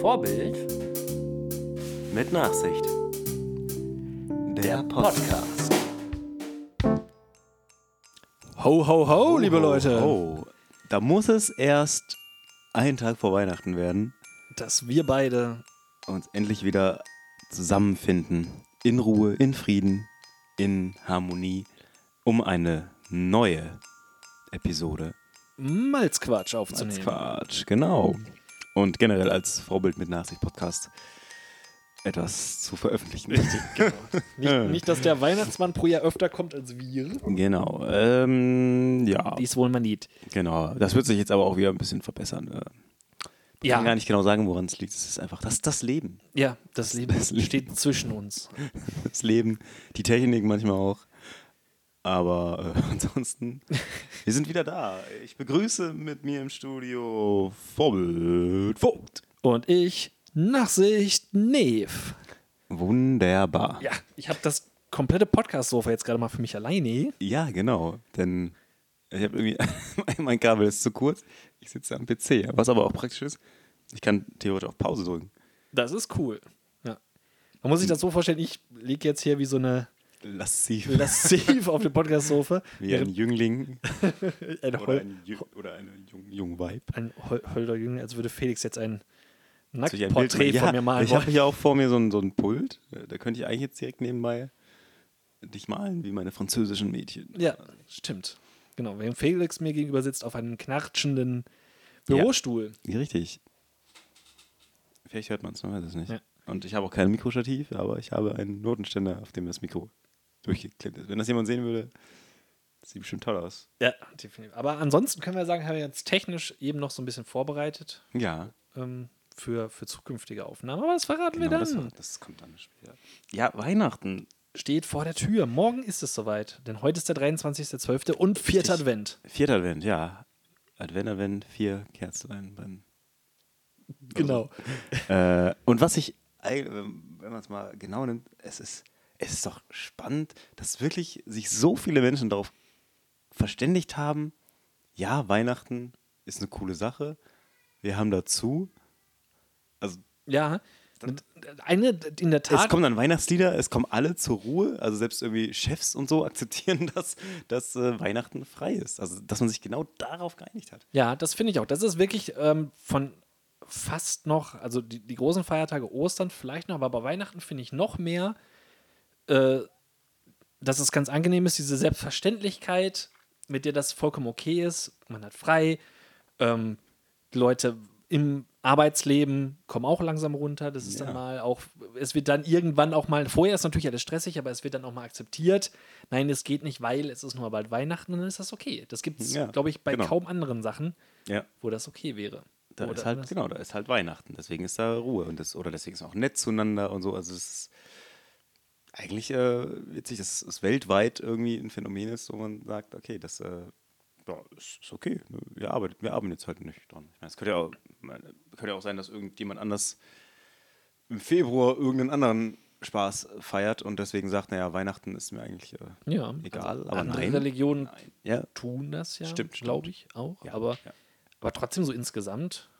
Vorbild Mit Nachsicht. Der Podcast. Ho, ho, ho, liebe Leute. Oh, da muss es erst einen Tag vor Weihnachten werden Dass wir beide und endlich wieder zusammenfinden. In Ruhe, in Frieden, in Harmonie, um eine neue Episode Malzquatsch aufzunehmen. Quatsch, genau. Und generell als Vorbild mit Nachsicht Podcast etwas zu veröffentlichen. Genau. Nicht, nicht, dass der Weihnachtsmann pro Jahr öfter kommt als wir. Genau. Ähm, ja, Dies wohl man nicht. genau. Das wird sich jetzt aber auch wieder ein bisschen verbessern. äh. Ich kann gar Ja, nicht genau sagen, woran es liegt. Es ist einfach das, das Leben. ja, das Leben Das Leben. steht zwischen uns. Das Leben, die Technik manchmal auch. Aber äh, ansonsten, wir sind wieder da. Ich begrüße mit mir im Studio Vorbild Vogt. Und ich, Nachsicht, Neve. Wunderbar. Ja, ich habe das komplette Podcast-Sofa jetzt gerade mal für mich alleine. Ja, genau. Denn ich habe irgendwie, mein Kabel ist zu kurz. Ich sitze am PC. Was aber auch praktisch ist, ich kann theoretisch auf Pause drücken. Das ist cool. Ja. Man muss sich das so vorstellen, ich liege jetzt hier wie so eine Lassiv. Lassiv auf dem Podcast-Sofa. Wie ein Jüngling Ein, oder, ein Jü oder eine jung, jung Vibe. ein Hol Holder Jüngling, als würde Felix jetzt ein Nacktporträt machen? von mir malen Ich habe hier auch vor mir so ein, so ein Pult. Da könnte ich eigentlich jetzt direkt nebenbei dich malen, wie meine französischen Mädchen. Ja, stimmt. Genau, während Felix mir gegenüber sitzt auf einem knartschenden Ja. Bürostuhl. Ja, richtig. Vielleicht hört man es, man weiß es nicht. Ja. Und ich habe auch kein Mikrostativ, aber ich habe einen Notenständer, auf dem das Mikro durchgeklemmt ist. Wenn das jemand sehen würde, sieht bestimmt toll aus. Ja, definitiv. Aber ansonsten können wir sagen, haben wir jetzt technisch eben noch so ein bisschen vorbereitet Ja, ähm, für, für zukünftige Aufnahmen. Aber das verraten genau, wir das, dann. das kommt dann später. Ja, Weihnachten. Steht vor der Tür. Morgen ist es soweit. Denn heute ist der 23.12. und vierter. Advent. Vierter Advent, ja. Advent, Advent, vier Kerzlein brennen. Genau. Äh, und was ich, eig- wenn man es mal genau nimmt, es ist, es ist doch spannend, dass wirklich sich so viele Menschen darauf verständigt haben, ja, Weihnachten ist eine coole Sache. Wir haben dazu, also Ja. Eine in der Tat. es kommen dann Weihnachtslieder, es kommen alle zur Ruhe, also selbst irgendwie Chefs und so akzeptieren, dass, dass äh, Weihnachten frei ist. Also dass man sich genau darauf geeinigt hat. Ja, das finde ich auch. Das ist wirklich ähm, von fast noch, also die, die großen Feiertage Ostern vielleicht noch, aber bei Weihnachten finde ich noch mehr, äh, dass es ganz angenehm ist, diese Selbstverständlichkeit, mit der das vollkommen okay ist. Man hat frei. Ähm, Leute im Arbeitsleben kommen auch langsam runter. Das ist Ja. dann mal auch, es wird dann irgendwann auch mal, vorher ist natürlich alles stressig, aber es wird dann auch mal akzeptiert. Nein, es geht nicht, weil es ist nur bald Weihnachten und dann ist das okay. Das gibt es, Ja, glaube ich, bei genau. kaum anderen Sachen Ja. wo das okay wäre. Da Oder ist halt, genau, da ist halt Weihnachten. Deswegen ist da Ruhe. Und das, oder deswegen ist auch nett zueinander und so. Also es ist eigentlich äh, witzig, dass es weltweit irgendwie ein Phänomen ist, wo man sagt, okay, das äh, ja, ist, okay. Wir arbeiten, wir arbeiten jetzt halt nicht dran. Ich meine, es könnte ja, auch, könnte ja auch sein, dass irgendjemand anders im Februar irgendeinen anderen Spaß feiert und deswegen sagt, naja, Weihnachten ist mir eigentlich äh, Ja, egal. also aber andere nein. Religionen nein. Ja, tun das ja, Stimmt, glaube ich auch. Ja, aber, aber trotzdem so insgesamt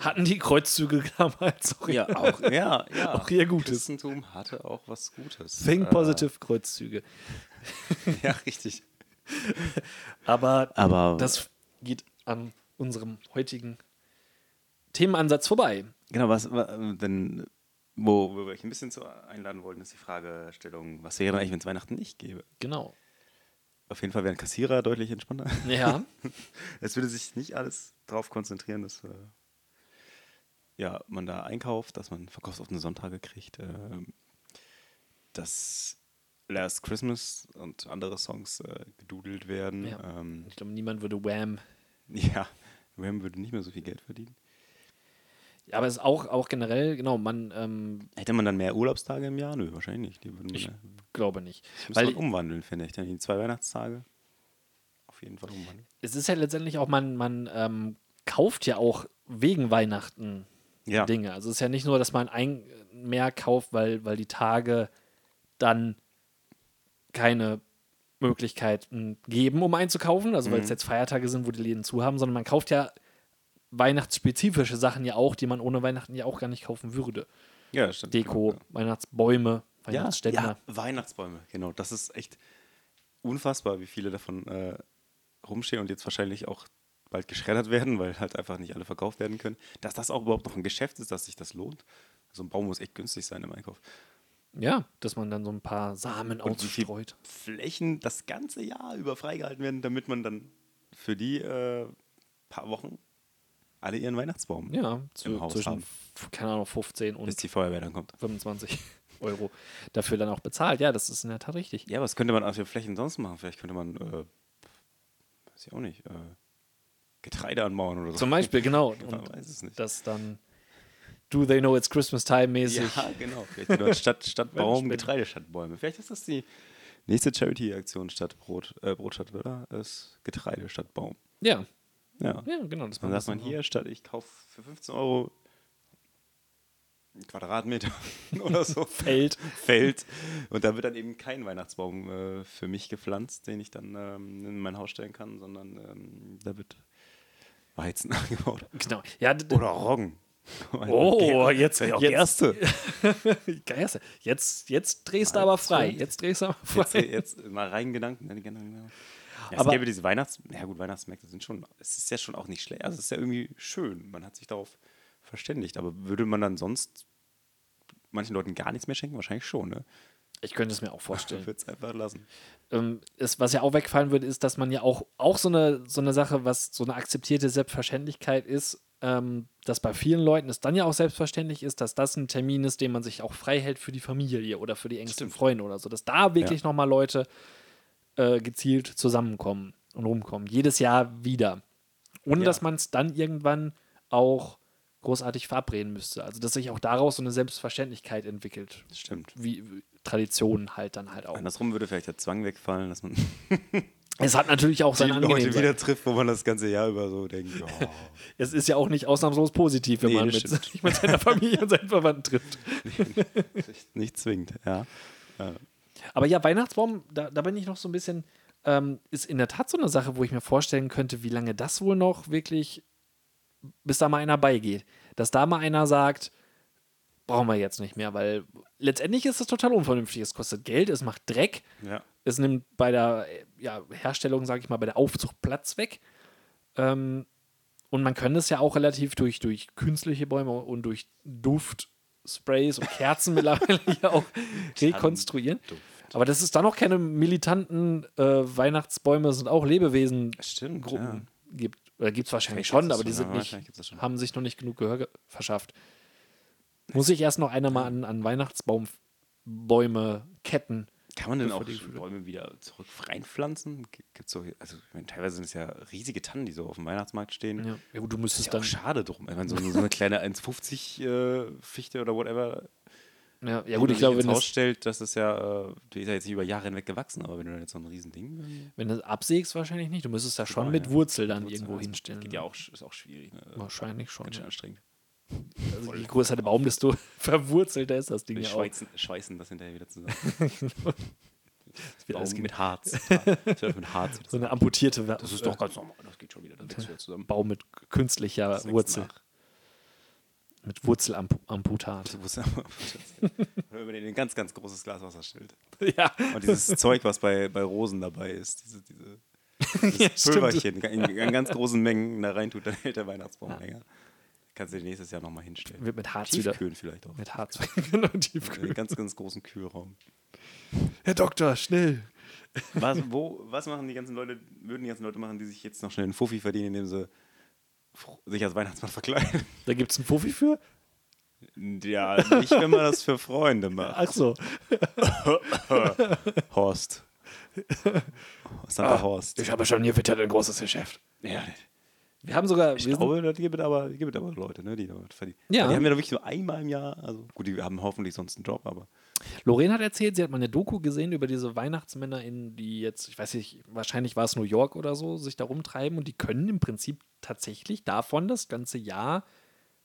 hatten die Kreuzzüge damals auch, ja, auch, ja, ja. Auch ihr Gutes. Christentum hatte auch was Gutes. Think Äh, Positive Kreuzzüge. Ja, richtig. Aber, Aber das geht an unserem heutigen Themenansatz vorbei. genau, was wa- denn wo, wo wir euch ein bisschen zu einladen wollten, ist die Fragestellung, was wäre denn eigentlich, wenn es Weihnachten nicht gäbe? Genau. Auf jeden Fall wären Kassierer deutlich entspannter. Ja, Es würde sich nicht alles darauf konzentrieren, dass äh, ja, man da einkauft, dass man verkaufsoffene Sonntage kriegt, äh, dass Last Christmas und andere Songs äh, gedudelt werden. Ja. Ähm, ich glaube, niemand würde Wham. ja, Wham würde nicht mehr so viel Geld verdienen. Ja, aber es ist auch, auch generell, genau, man ähm, Hätte man dann mehr Urlaubstage im Jahr? Nö, wahrscheinlich nicht. Ich- ja- glaube nicht. das Weil man umwandeln, finde ich. Dann die zwei Weihnachtstage auf jeden Fall umwandeln. es ist ja letztendlich auch, man, man ähm, kauft ja auch wegen Weihnachten Ja. Dinge. Also es ist ja nicht nur, dass man ein mehr kauft, weil, weil die Tage dann keine Möglichkeiten geben, um einzukaufen, also weil es jetzt Feiertage sind, wo die Läden zu haben, sondern man kauft ja weihnachtsspezifische Sachen ja auch, die man ohne Weihnachten ja auch gar nicht kaufen würde. Ja, stimmt. Deko, Ja. Weihnachtsbäume, Ja, Weihnachtsständer. ja, Weihnachtsbäume, genau. Das ist echt unfassbar, wie viele davon äh, rumstehen und jetzt wahrscheinlich auch bald geschreddert werden, weil halt einfach nicht alle verkauft werden können. Dass das auch überhaupt noch ein Geschäft ist, dass sich das lohnt. So ein Baum muss echt günstig sein im Einkauf. Ja, dass man dann so ein paar Samen Und ausstreut. Flächen das ganze Jahr über freigehalten werden, damit man dann für die äh, paar Wochen alle ihren Weihnachtsbaum, Ja, zu, Haus zwischen, haben. keine Ahnung, 15 und bis die Feuerwehr dann kommt. 25 Euro dafür dann auch bezahlt. Ja, das ist in der Tat richtig. Ja, was könnte man aus den Flächen sonst machen? Vielleicht könnte man, äh, weiß ich auch nicht, äh, Getreide anbauen oder so. Zum Beispiel, genau. Man Und weiß es nicht. das dann Do They Know It's Christmas Time mäßig. Ja, genau. Vielleicht statt, statt Baum. Getreide statt Bäume. Vielleicht ist das die nächste Charity-Aktion statt Brot, äh, Brot statt oder? Ist Getreide statt Baum. Ja, Ja. ja genau. Das Dann sagt man hier, statt ich kaufe für 15 Euro einen Quadratmeter oder so Feld. Feld. Und da wird dann eben kein Weihnachtsbaum äh, für mich gepflanzt, den ich dann ähm, in mein Haus stellen kann, sondern ähm, da wird Weizen angebaut. Genau. Ja, Oder Roggen. Oh, jetzt, auch jetzt, Gerste. Gerste. Jetzt, jetzt drehst du aber frei. Jetzt drehst du aber Jetzt, frei. jetzt mal rein Gedanken. genau. Ja, es Aber- gäbe diese Weihnachts... Ja gut, Weihnachtsmärkte sind schon... Es ist ja schon auch nicht schlecht. Also es ist ja irgendwie schön. Man hat sich darauf verständigt. Aber würde man dann sonst manchen Leuten gar nichts mehr schenken? Wahrscheinlich schon, ne? Ich könnte es mir auch Ich vorstellen. würde es einfach lassen. ähm, ist, was ja auch wegfallen würde, ist, dass man ja auch, auch so, eine, so eine Sache, was so eine akzeptierte Selbstverständlichkeit ist, ähm, dass bei vielen Leuten es dann ja auch selbstverständlich ist, dass das ein Termin ist, den man sich auch frei hält für die Familie oder für die engsten. Freunde oder so. Dass da wirklich noch nochmal Leute äh, gezielt zusammenkommen und rumkommen. Jedes Jahr wieder. Ohne Ja. dass man es dann irgendwann auch großartig verabreden müsste. Also dass sich auch daraus so eine Selbstverständlichkeit entwickelt. Stimmt. Wie Traditionen halt dann halt auch. Andersrum würde vielleicht der Zwang wegfallen, dass man Es hat natürlich auch seine Leute angenehmen wieder trifft, wo man das ganze Jahr über so denkt, ja, Es ist ja auch nicht ausnahmslos positiv, wenn Nee, man mit, mit seiner Familie und seinen Verwandten trifft. nicht zwingend, ja. Aber ja, Weihnachtsbaum, da, da bin ich noch so ein bisschen, ähm, ist in der Tat so eine Sache, wo ich mir vorstellen könnte, wie lange das wohl noch wirklich, bis da mal einer beigeht. Dass da mal einer sagt, brauchen wir jetzt nicht mehr, weil letztendlich ist das total unvernünftig. Es kostet Geld, es macht Dreck, Ja. es nimmt bei der äh, ja, Herstellung, sage ich mal, bei der Aufzucht Platz weg. Ähm, und man kann es ja auch relativ durch, durch künstliche Bäume und durch Duftsprays und Kerzen mittlerweile ja auch rekonstruieren. Aber dass es da noch keine militanten äh, Weihnachtsbäume sind, auch Lebewesen Stimmt, Gruppen gibt. Oder gibt es wahrscheinlich schon, aber die das sind ja, nicht, das schon. haben sich noch nicht genug Gehör ge- verschafft. Muss ich erst noch einer mal an, an Weihnachtsbaumbäume ketten. Kann man denn auch die Bäume wieder zurück reinpflanzen? Gibt's so, also ich meine, teilweise sind es ja riesige Tannen, die so auf dem Weihnachtsmarkt stehen. Ja, ja gut, du Ist müsstest ja dann. auch schade drum. Ich meine, so, so eine kleine 1,50 äh, Fichte oder whatever. Ja, ja gut, ich glaube, wenn das, stellt, das ist ja, äh, die ist ja jetzt nicht über Jahre hinweg gewachsen, aber wenn du dann jetzt so ein Riesending. wenn du das absägst, wahrscheinlich nicht. Du müsstest da schon Ja, mit ja. Wurzel dann Wurzel, irgendwo also, hinstellen. Geht ja auch, ist auch schwierig. Ne? Wahrscheinlich schon. Ganz schön anstrengend. Also je größer der Baum, desto verwurzelter ist das Ding ja auch. schweißen, schweißen das hinterher wieder zusammen. wird alles mit Harz. Das mit Harz. So eine amputierte Das ist doch ganz normal, das geht schon wieder, das wieder zusammen. Baum mit künstlicher Das Wurzel. Mit Wurzelamputat. Oder über den ein ganz, ganz großes Glas Wasser stellt. ja. Und dieses Zeug, was bei, bei Rosen dabei ist, diese, diese ja. Pulverchen in, in ganz großen Mengen da reintut, dann hält der Weihnachtsbaum länger. Kannst du dir nächstes Jahr nochmal hinstellen. Wird mit Harz wieder. Tiefkühlen vielleicht auch. Mit Harz. genau, In tiefkühl. einem ganz, ganz großen Kühlraum. Herr Doktor, schnell. Was, wo, was machen die ganzen Leute, würden die ganzen Leute machen, die sich jetzt noch schnell einen Fuffi verdienen, indem sie sich als Weihnachtsmann verkleiden? Da gibt es einen Fuffi für? Ja, nicht, wenn man das für Freunde macht. Ach so. Horst. Santa Horst. Ich habe schon hier wieder ein großes Geschäft. Ja, Wir haben sogar. ich glaube, das gibt es aber, gibt aber Leute, ne, die damit verdienen. Ja. Die haben ja wirklich nur einmal im Jahr, also gut, die haben hoffentlich sonst einen Job, aber Lorraine hat erzählt, sie hat mal eine Doku gesehen über diese Weihnachtsmänner, in die jetzt, ich weiß nicht, wahrscheinlich war es New York oder so, sich da rumtreiben und die können im Prinzip tatsächlich davon das ganze Jahr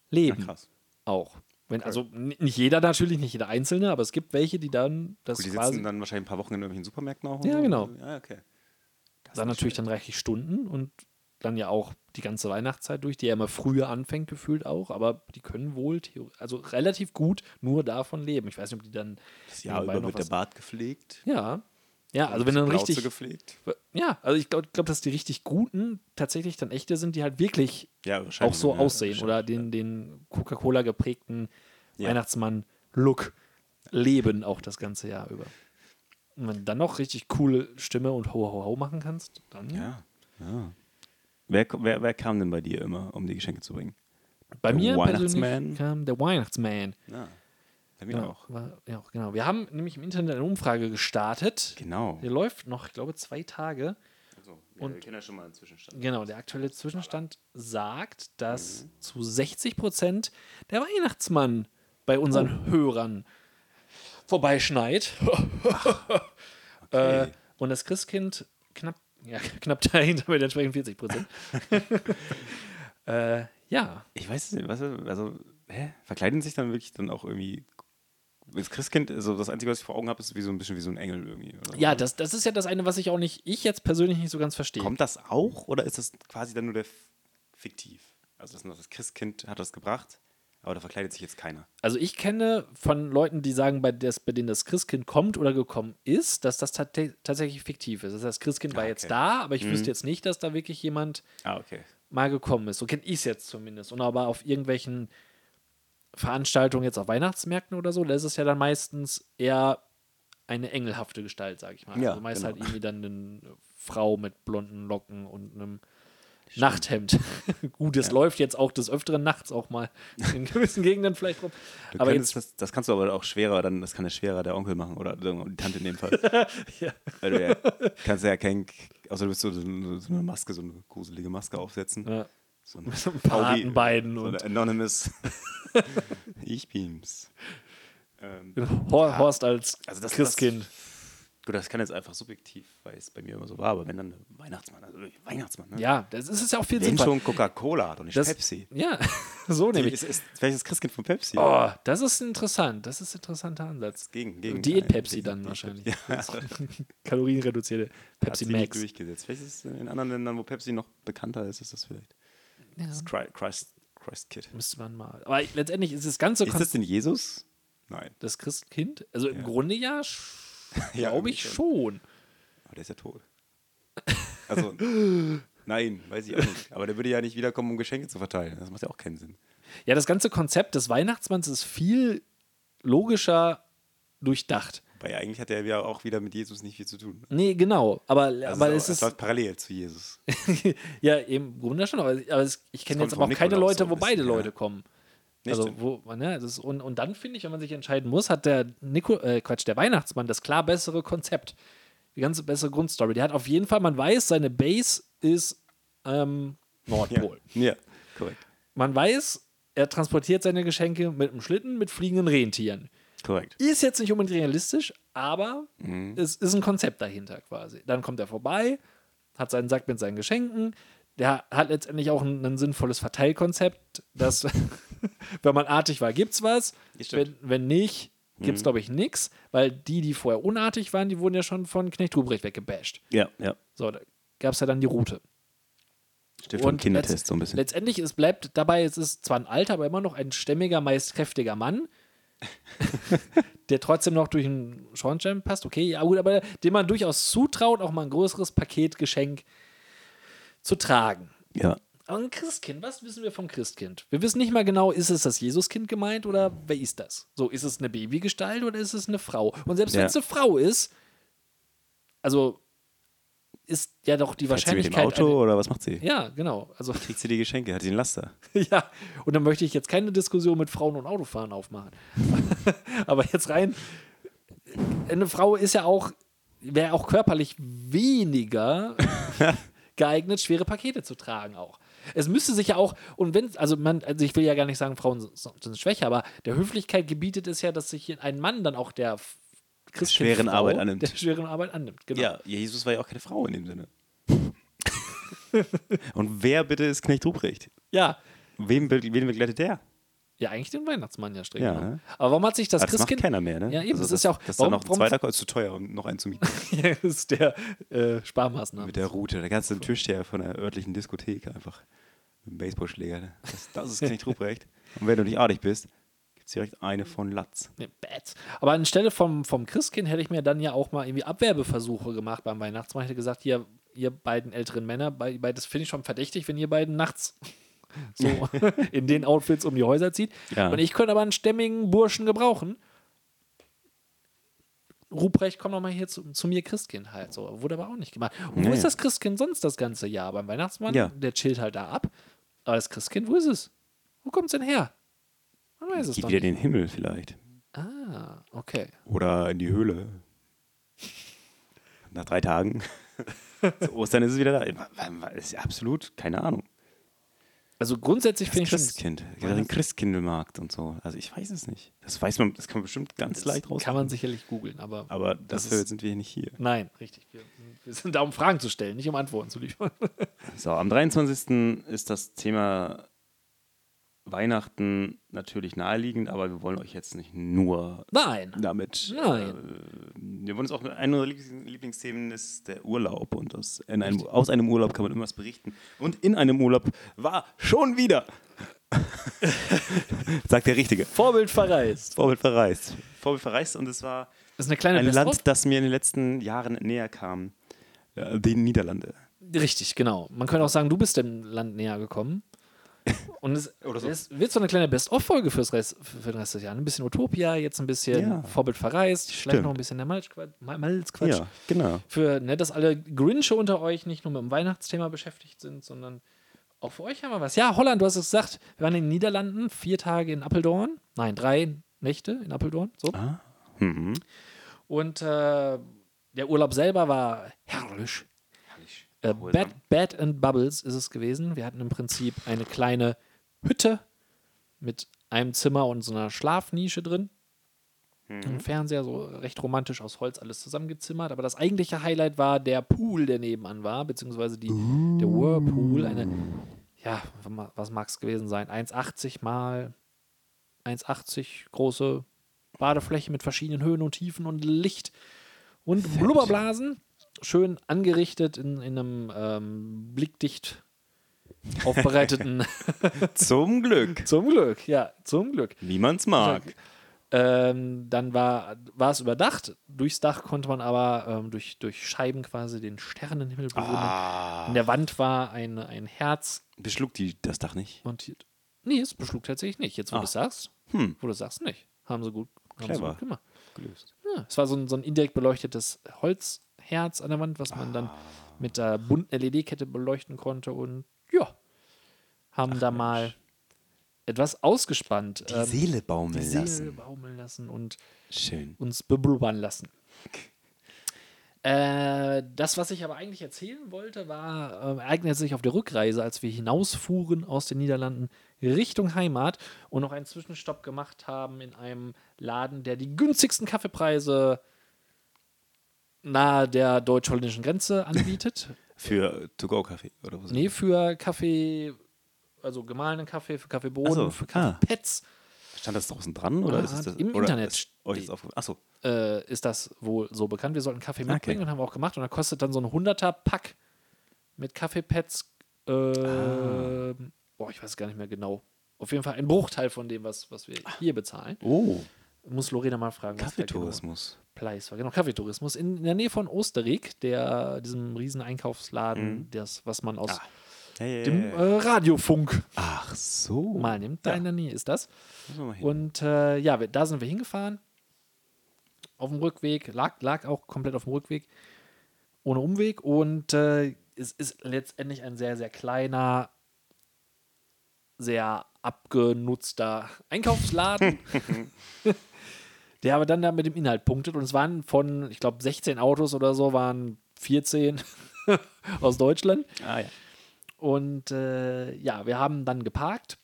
leben. ja, krass. Auch. Wenn, also nicht jeder natürlich, nicht jeder Einzelne, aber es gibt welche, die dann das Gut, die quasi sitzen dann wahrscheinlich ein paar Wochen in irgendwelchen Supermärkten auch. Ja, so. genau. Ja, okay. Das dann natürlich dann reichlich Stunden und dann ja auch die ganze Weihnachtszeit durch, die ja immer früher anfängt, gefühlt auch, aber die können wohl, also relativ gut nur davon leben. Ich weiß nicht, ob die dann Das Jahr über wird der Bart gepflegt. Ja. Ja, also wenn dann richtig. gepflegt. Ja, also ich glaube, glaub, dass die richtig guten tatsächlich dann echte sind, die halt wirklich Ja, auch so ja, aussehen oder den, den Coca-Cola geprägten Ja. Weihnachtsmann-Look leben auch das ganze Jahr über. Und wenn du dann noch richtig coole Stimme und Ho Ho Ho machen kannst, dann Ja, ja. Wer, wer, wer kam denn bei dir immer, um die Geschenke zu bringen? bei der mir Weihnachtsman? kam der Weihnachtsman. Ja, bei mir Ja, auch. war, ja, genau. Wir haben nämlich im Internet eine Umfrage gestartet. Genau. Der läuft noch, ich glaube, zwei Tage. Also, Und- wir kennen ja schon mal einen Zwischenstand. Genau, der aktuelle Zwischenstand sagt, dass Mhm. zu 60 Prozent der Weihnachtsmann bei unseren Hörern vorbeischneit. äh, und das Christkind knapp, ja, knapp dahinter mit entsprechend 40 Prozent. äh, ja, Ich weiß es nicht, was, also, hä? Verkleiden sich dann wirklich dann auch irgendwie. Das Christkind, also das Einzige, was ich vor Augen habe, ist wie so ein bisschen wie so ein Engel irgendwie. Oder? ja das, das ist ja das eine, was ich auch nicht, ich jetzt persönlich nicht so ganz verstehe. Kommt das auch oder ist das quasi dann nur der F- fiktiv? Also das, das Christkind hat das gebracht, aber da verkleidet sich jetzt keiner. Also ich kenne von Leuten, die sagen, bei, des, bei denen das Christkind kommt oder gekommen ist, dass das tatsächlich fiktiv ist. Das heißt, das Christkind war Ah, jetzt okay. da, aber ich Mhm. wüsste jetzt nicht, dass da wirklich jemand Ah, okay. mal gekommen ist. So kenne ich es jetzt zumindest. Und aber auf irgendwelchen Veranstaltungen jetzt auf Weihnachtsmärkten oder so, da ist es ja dann meistens eher eine engelhafte Gestalt, sage ich mal. Ja, also meist genau. halt irgendwie dann eine Frau mit blonden Locken und einem Nachthemd. Gut, es läuft jetzt auch des Öfteren nachts auch mal in gewissen Gegenden vielleicht rum. Du aber könntest jetzt, das, das kannst du aber auch schwerer, dann das kann der schwerer der Onkel machen oder die Tante in dem Fall. Ja. Weil du ja, kannst ja kein, außer du bist so, so, eine Maske, so eine gruselige Maske aufsetzen. ja, So ein so ein Hakenbeinen so und Anonymous. ich bin's. Ähm, Hor Horst als also das, Christkind. Das, gut, das kann jetzt einfach subjektiv, weil es bei mir immer so war, aber wenn dann ein Weihnachtsmann, also Weihnachtsmann, ne? ja, das ist ja auch viel Wenn sinnvoller. schon Coca-Cola, doch nicht Das- Pepsi. Ja, so nämlich. Ist, ist, vielleicht das Christkind von Pepsi. Oh, das ist interessant. Das ist ein interessanter Ansatz. Gegen, gegen Diät-Pepsi dann wahrscheinlich. Ja, Kalorienreduzierte hat Pepsi nicht Max. durchgesetzt. Vielleicht ist es in anderen Ländern, wo Pepsi noch bekannter ist, ist das vielleicht. Ja, Das Christ, Christ, Kid. müsste man mal. Aber letztendlich ist das ganze Ist das denn Jesus? Nein. das Christkind. Also im Ja. Grunde ja, sch- Ja, glaube ich schon. Aber der ist ja tot. Also, nein, weiß ich auch nicht. Aber der würde ja nicht wiederkommen, um Geschenke zu verteilen. Das macht ja auch keinen Sinn. Ja, das ganze Konzept des Weihnachtsmanns ist viel logischer durchdacht. Weil eigentlich hat er ja auch wieder mit Jesus nicht viel zu tun. Nee, genau. Aber, Also aber es, es ist. läuft parallel zu Jesus. ja, im Grunde schon. Aber, es, ich kenne jetzt aber auch keine so Leute, ein wo beide bisschen, ja. Leute kommen. Also, wo, ne, das ist, und, und dann finde ich, wenn man sich entscheiden muss, hat der Nico, äh, Quatsch, der Weihnachtsmann das klar bessere Konzept. Die ganze bessere Grundstory. Der hat auf jeden Fall, man weiß, seine Base ist ähm, ja. Nordpol. ja, korrekt. Man weiß, er transportiert seine Geschenke mit einem Schlitten mit fliegenden Rentieren. Korrekt. Ist jetzt nicht unbedingt realistisch, aber Mhm. es ist ein Konzept dahinter quasi. Dann kommt er vorbei, hat seinen Sack mit seinen Geschenken. Der hat letztendlich auch ein, ein sinnvolles Verteilkonzept, dass, wenn man artig war, gibt's was. Ja, stimmt. Wenn, wenn nicht, gibt's, glaube ich, nichts, weil die, die vorher unartig waren, die wurden ja schon von Knecht Ruprecht weggebasht. Ja, ja. So, da gab es ja dann die Route. Vom Und Kindertest so ein bisschen. Letztendlich, es bleibt dabei, es ist zwar ein alter, aber immer noch ein stämmiger, meist kräftiger Mann, der trotzdem noch durch einen Schornstein passt. Okay, ja gut, aber dem man durchaus zutraut, auch mal ein größeres Paketgeschenk zu tragen. Ja. Aber ein Christkind, was wissen wir vom Christkind? Wir wissen nicht mal genau, ist es das Jesuskind gemeint oder wer ist das? So, ist es eine Babygestalt oder ist es eine Frau? Und selbst wenn Ja. es eine Frau ist, also ist ja doch die Fährt sie mit dem Wahrscheinlichkeit. Auto eine- oder was macht sie? ja, genau. Also Kriegt sie die Geschenke? Hat sie einen Laster? Ja, und dann möchte ich jetzt keine Diskussion mit Frauen und Autofahren aufmachen. Aber jetzt rein, eine Frau ist ja auch, wäre auch körperlich weniger geeignet, schwere Pakete zu tragen auch. Es müsste sich ja auch, und wenn, also man, also ich will ja gar nicht sagen, Frauen sind, sind schwächer, aber der Höflichkeit gebietet es ja, dass sich ein Mann dann auch der Christkindfrau schweren Arbeit annimmt. Der schweren Arbeit annimmt, genau. Ja, Jesus war ja auch keine Frau in dem Sinne. Und wer bitte ist Knecht Ruprecht? ja. Wem, be- wen begleitet der? Ja, eigentlich den Weihnachtsmann ja streng Ja, genommen. ne? Aber warum hat sich das Aber das Christkind. keiner mehr, ne? Ja, eben, das das ist ja auch- Das ist warum- dann noch ein zweiter Kreuz zu teuer, um noch einen zu mieten. Ja, das ist der äh, Sparmaßnahme. Mit der Route. Du einen Tischsteher von der örtlichen Diskothek einfach mit einem Baseballschläger. ne? Das, das ist Knecht Ruprecht. Und wenn du nicht artig bist, gibt es direkt eine von Latz. Nee, bad. Aber anstelle vom, vom Christkind hätte ich mir dann ja auch mal irgendwie Abwerbeversuche gemacht beim Weihnachtsmann. Ich hätte gesagt, hier, ihr beiden älteren Männer, bei, bei, das finde ich schon verdächtig, wenn ihr beiden nachts so in den Outfits um die Häuser zieht. Ja. Und ich könnte aber einen stämmigen Burschen gebrauchen. Ruprecht, komm doch mal hier zu, zu mir, Christkind halt. So, wurde aber auch nicht gemacht. Und wo Naja. ist das Christkind sonst das ganze Jahr? Beim Weihnachtsmann, Ja. der chillt halt da ab. Aber das Christkind, wo ist es? Wo kommt es denn her? Man weiß es Geht doch wieder nicht. in den Himmel vielleicht. Ah, okay. Oder in die Höhle. Nach drei Tagen. Zu Ostern ist es wieder da. Ist absolut keine Ahnung. Also grundsätzlich finde Das ich schon, Christkind. Ja, den Christkindlmarkt und so. Also ich weiß es nicht. Das weiß man, das kann man bestimmt ganz leicht raus. kann man sicherlich googeln, aber, Aber Das dafür ist- sind wir hier nicht hier. nein, richtig. Wir, wir sind da, um Fragen zu stellen, nicht um Antworten zu liefern. So, am 23. ist das Thema Weihnachten natürlich naheliegend, aber wir wollen euch jetzt nicht nur Nein. damit. Nein. Äh, wir wollen uns auch einem unserer Lieblings- Lieblingsthemen ist der Urlaub und aus, in einem, aus einem Urlaub kann man immer was berichten. Und in einem Urlaub war schon wieder, sagt der Richtige, Vorbild verreist. Vorbild verreist. Vorbild verreist und es war Das ist eine kleine ein Best-of. Land, das mir in den letzten Jahren näher kam. Äh, Die Niederlande. Richtig, genau. Man könnte auch sagen, du bist dem Land näher gekommen. Und es, so. es wird so eine kleine Best-of-Folge Rest, für den Rest des Jahres. Ein bisschen Utopia, jetzt ein bisschen Ja. Vorbild verreist, vielleicht noch ein bisschen der Malzquatsch. Mal- Malzquatsch. Ja, genau. Für, ne, dass alle Grinche unter euch nicht nur mit dem Weihnachtsthema beschäftigt sind, sondern auch für euch haben wir was. Ja, Holland, du hast es gesagt, wir waren in den Niederlanden, vier Tage in Apeldoorn. Nein, drei Nächte in Apeldoorn. So. Ah. Mhm. Und äh, der Urlaub selber war herrlich. Äh. Bad, Bad and Bubbles ist es gewesen. Wir hatten im Prinzip eine kleine Hütte mit einem Zimmer und so einer Schlafnische drin. Ein Fernseher, so recht romantisch aus Holz alles zusammengezimmert. Aber das eigentliche Highlight war der Pool, der nebenan war, beziehungsweise die, der Whirlpool. Eine, ja, was mag es gewesen sein? 1,80 mal 1,80 große Badefläche mit verschiedenen Höhen und Tiefen und Licht und Blubberblasen. Schön angerichtet in, in einem ähm, blickdicht aufbereiteten. Zum Glück. zum Glück, ja, zum Glück. Wie man es mag. Ähm, dann war, war es überdacht. Durchs Dach konnte man aber ähm, durch, durch Scheiben quasi den Sternenhimmel bewundern. Ah. In der Wand war ein, ein Herz Beschluckt die das Dach nicht? montiert. Nee, es beschlug tatsächlich nicht. Jetzt, wo Ah. du es sagst, Hm. wo du sagst, nicht. Haben sie gut, haben sie Clever. gut gemacht. Gelöst. Ja, es war so ein, so ein indirekt beleuchtetes Holzherz an der Wand, was man Ah. dann mit der bunten LED-Kette beleuchten konnte und ja, haben da mal etwas ausgespannt. Die ähm, Seele baumeln die Seele lassen. baumeln lassen und Schön. uns beblubbern lassen. Äh, das, was ich aber eigentlich erzählen wollte, war, äh, ereignete sich auf der Rückreise, als wir hinausfuhren aus den Niederlanden Richtung Heimat und noch einen Zwischenstopp gemacht haben in einem Laden, der die günstigsten Kaffeepreise nahe der deutsch-holländischen Grenze anbietet. Für To-Go-Kaffee oder was? nee, für Kaffee, also gemahlenen Kaffee, für Kaffeebohnen, so, für ah. Kaffeepads. Stand das draußen dran? Oder Ah, ist es das, im Internet Ist euch das? Achso. äh, ist das wohl so bekannt. Wir sollten Kaffee Okay. mitbringen und haben wir auch gemacht. Und da kostet dann so ein 100er Pack mit Kaffeepads. Äh, Ah. Boah, ich weiß gar nicht mehr genau. Auf jeden Fall ein Bruchteil von dem, was, was wir hier bezahlen. Oh, Muss Lorena mal fragen. was der Kaffeetourismus. Genau Preis war. Genau, Kaffeetourismus. In, in der Nähe von Osterik, der, diesem riesen Einkaufsladen, das, was man aus Ah. Hey, dem äh, Radiofunk Ach so. mal nimmt. Da Ja. in der Nähe ist das. Und äh, ja, wir, da sind wir hingefahren. Auf dem Rückweg, lag, lag auch komplett auf dem Rückweg, ohne Umweg. Und äh, es ist letztendlich ein sehr, sehr kleiner, sehr abgenutzter Einkaufsladen, der aber dann da mit dem Inhalt punktet. Und es waren von, ich glaube, 16 Autos oder so, waren 14 aus Deutschland. ah ja. Und äh, ja, wir haben dann geparkt.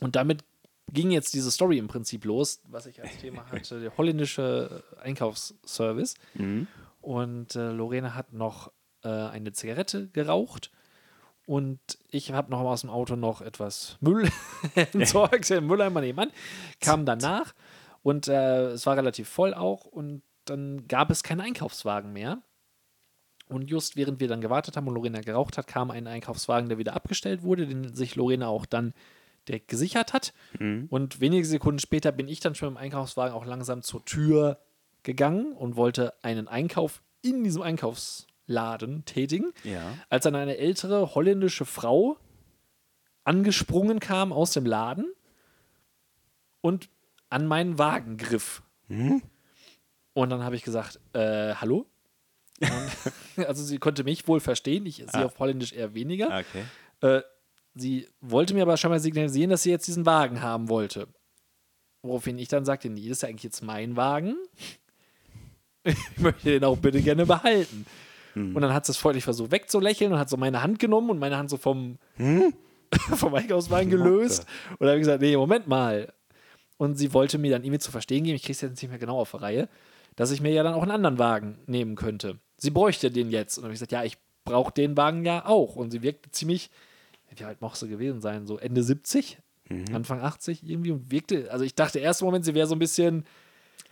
Und damit ging jetzt diese Story im Prinzip los, was ich als Thema hatte, der holländische Einkaufsservice. Mhm. Und äh, Lorena hat noch äh, eine Zigarette geraucht. Und ich habe noch aus dem Auto noch etwas Müll entsorgt, den Mülleimer nebenan, kam danach und äh, es war relativ voll auch und dann gab es keinen Einkaufswagen mehr. Und just während wir dann gewartet haben und Lorena geraucht hat, kam ein Einkaufswagen, der wieder abgestellt wurde, den sich Lorena auch dann direkt gesichert hat. Und wenige Sekunden später bin ich dann schon im Einkaufswagen auch langsam zur Tür gegangen und wollte einen Einkauf in diesem Einkaufsladen tätigen, Ja. als dann eine ältere holländische Frau angesprungen kam aus dem Laden und an meinen Wagen griff. Und dann habe ich gesagt, äh, hallo? Und, also sie konnte mich wohl verstehen, ich sie Ah. auf Holländisch eher weniger. Okay. Äh, sie wollte mir aber scheinbar signalisieren, dass sie jetzt diesen Wagen haben wollte. Woraufhin ich dann sagte, nee, das ist ja eigentlich jetzt mein Wagen. Ich möchte den auch bitte gerne behalten. Und dann hat sie es freundlich versucht wegzulächeln und hat so meine Hand genommen und meine Hand so vom, vom Einkaufswagen gelöst. Und dann habe ich gesagt, nee, Moment mal. Und sie wollte mir dann irgendwie zu verstehen geben, ich kriege es jetzt nicht mehr genau auf die Reihe, dass ich mir ja dann auch einen anderen Wagen nehmen könnte. Sie bräuchte den jetzt. Und dann habe ich gesagt, ja, ich brauche den Wagen ja auch. Und sie wirkte ziemlich, wie alt mochte sie gewesen sein? So Ende 70, Anfang 80 irgendwie und wirkte, also ich dachte erst im Moment, sie wäre so ein bisschen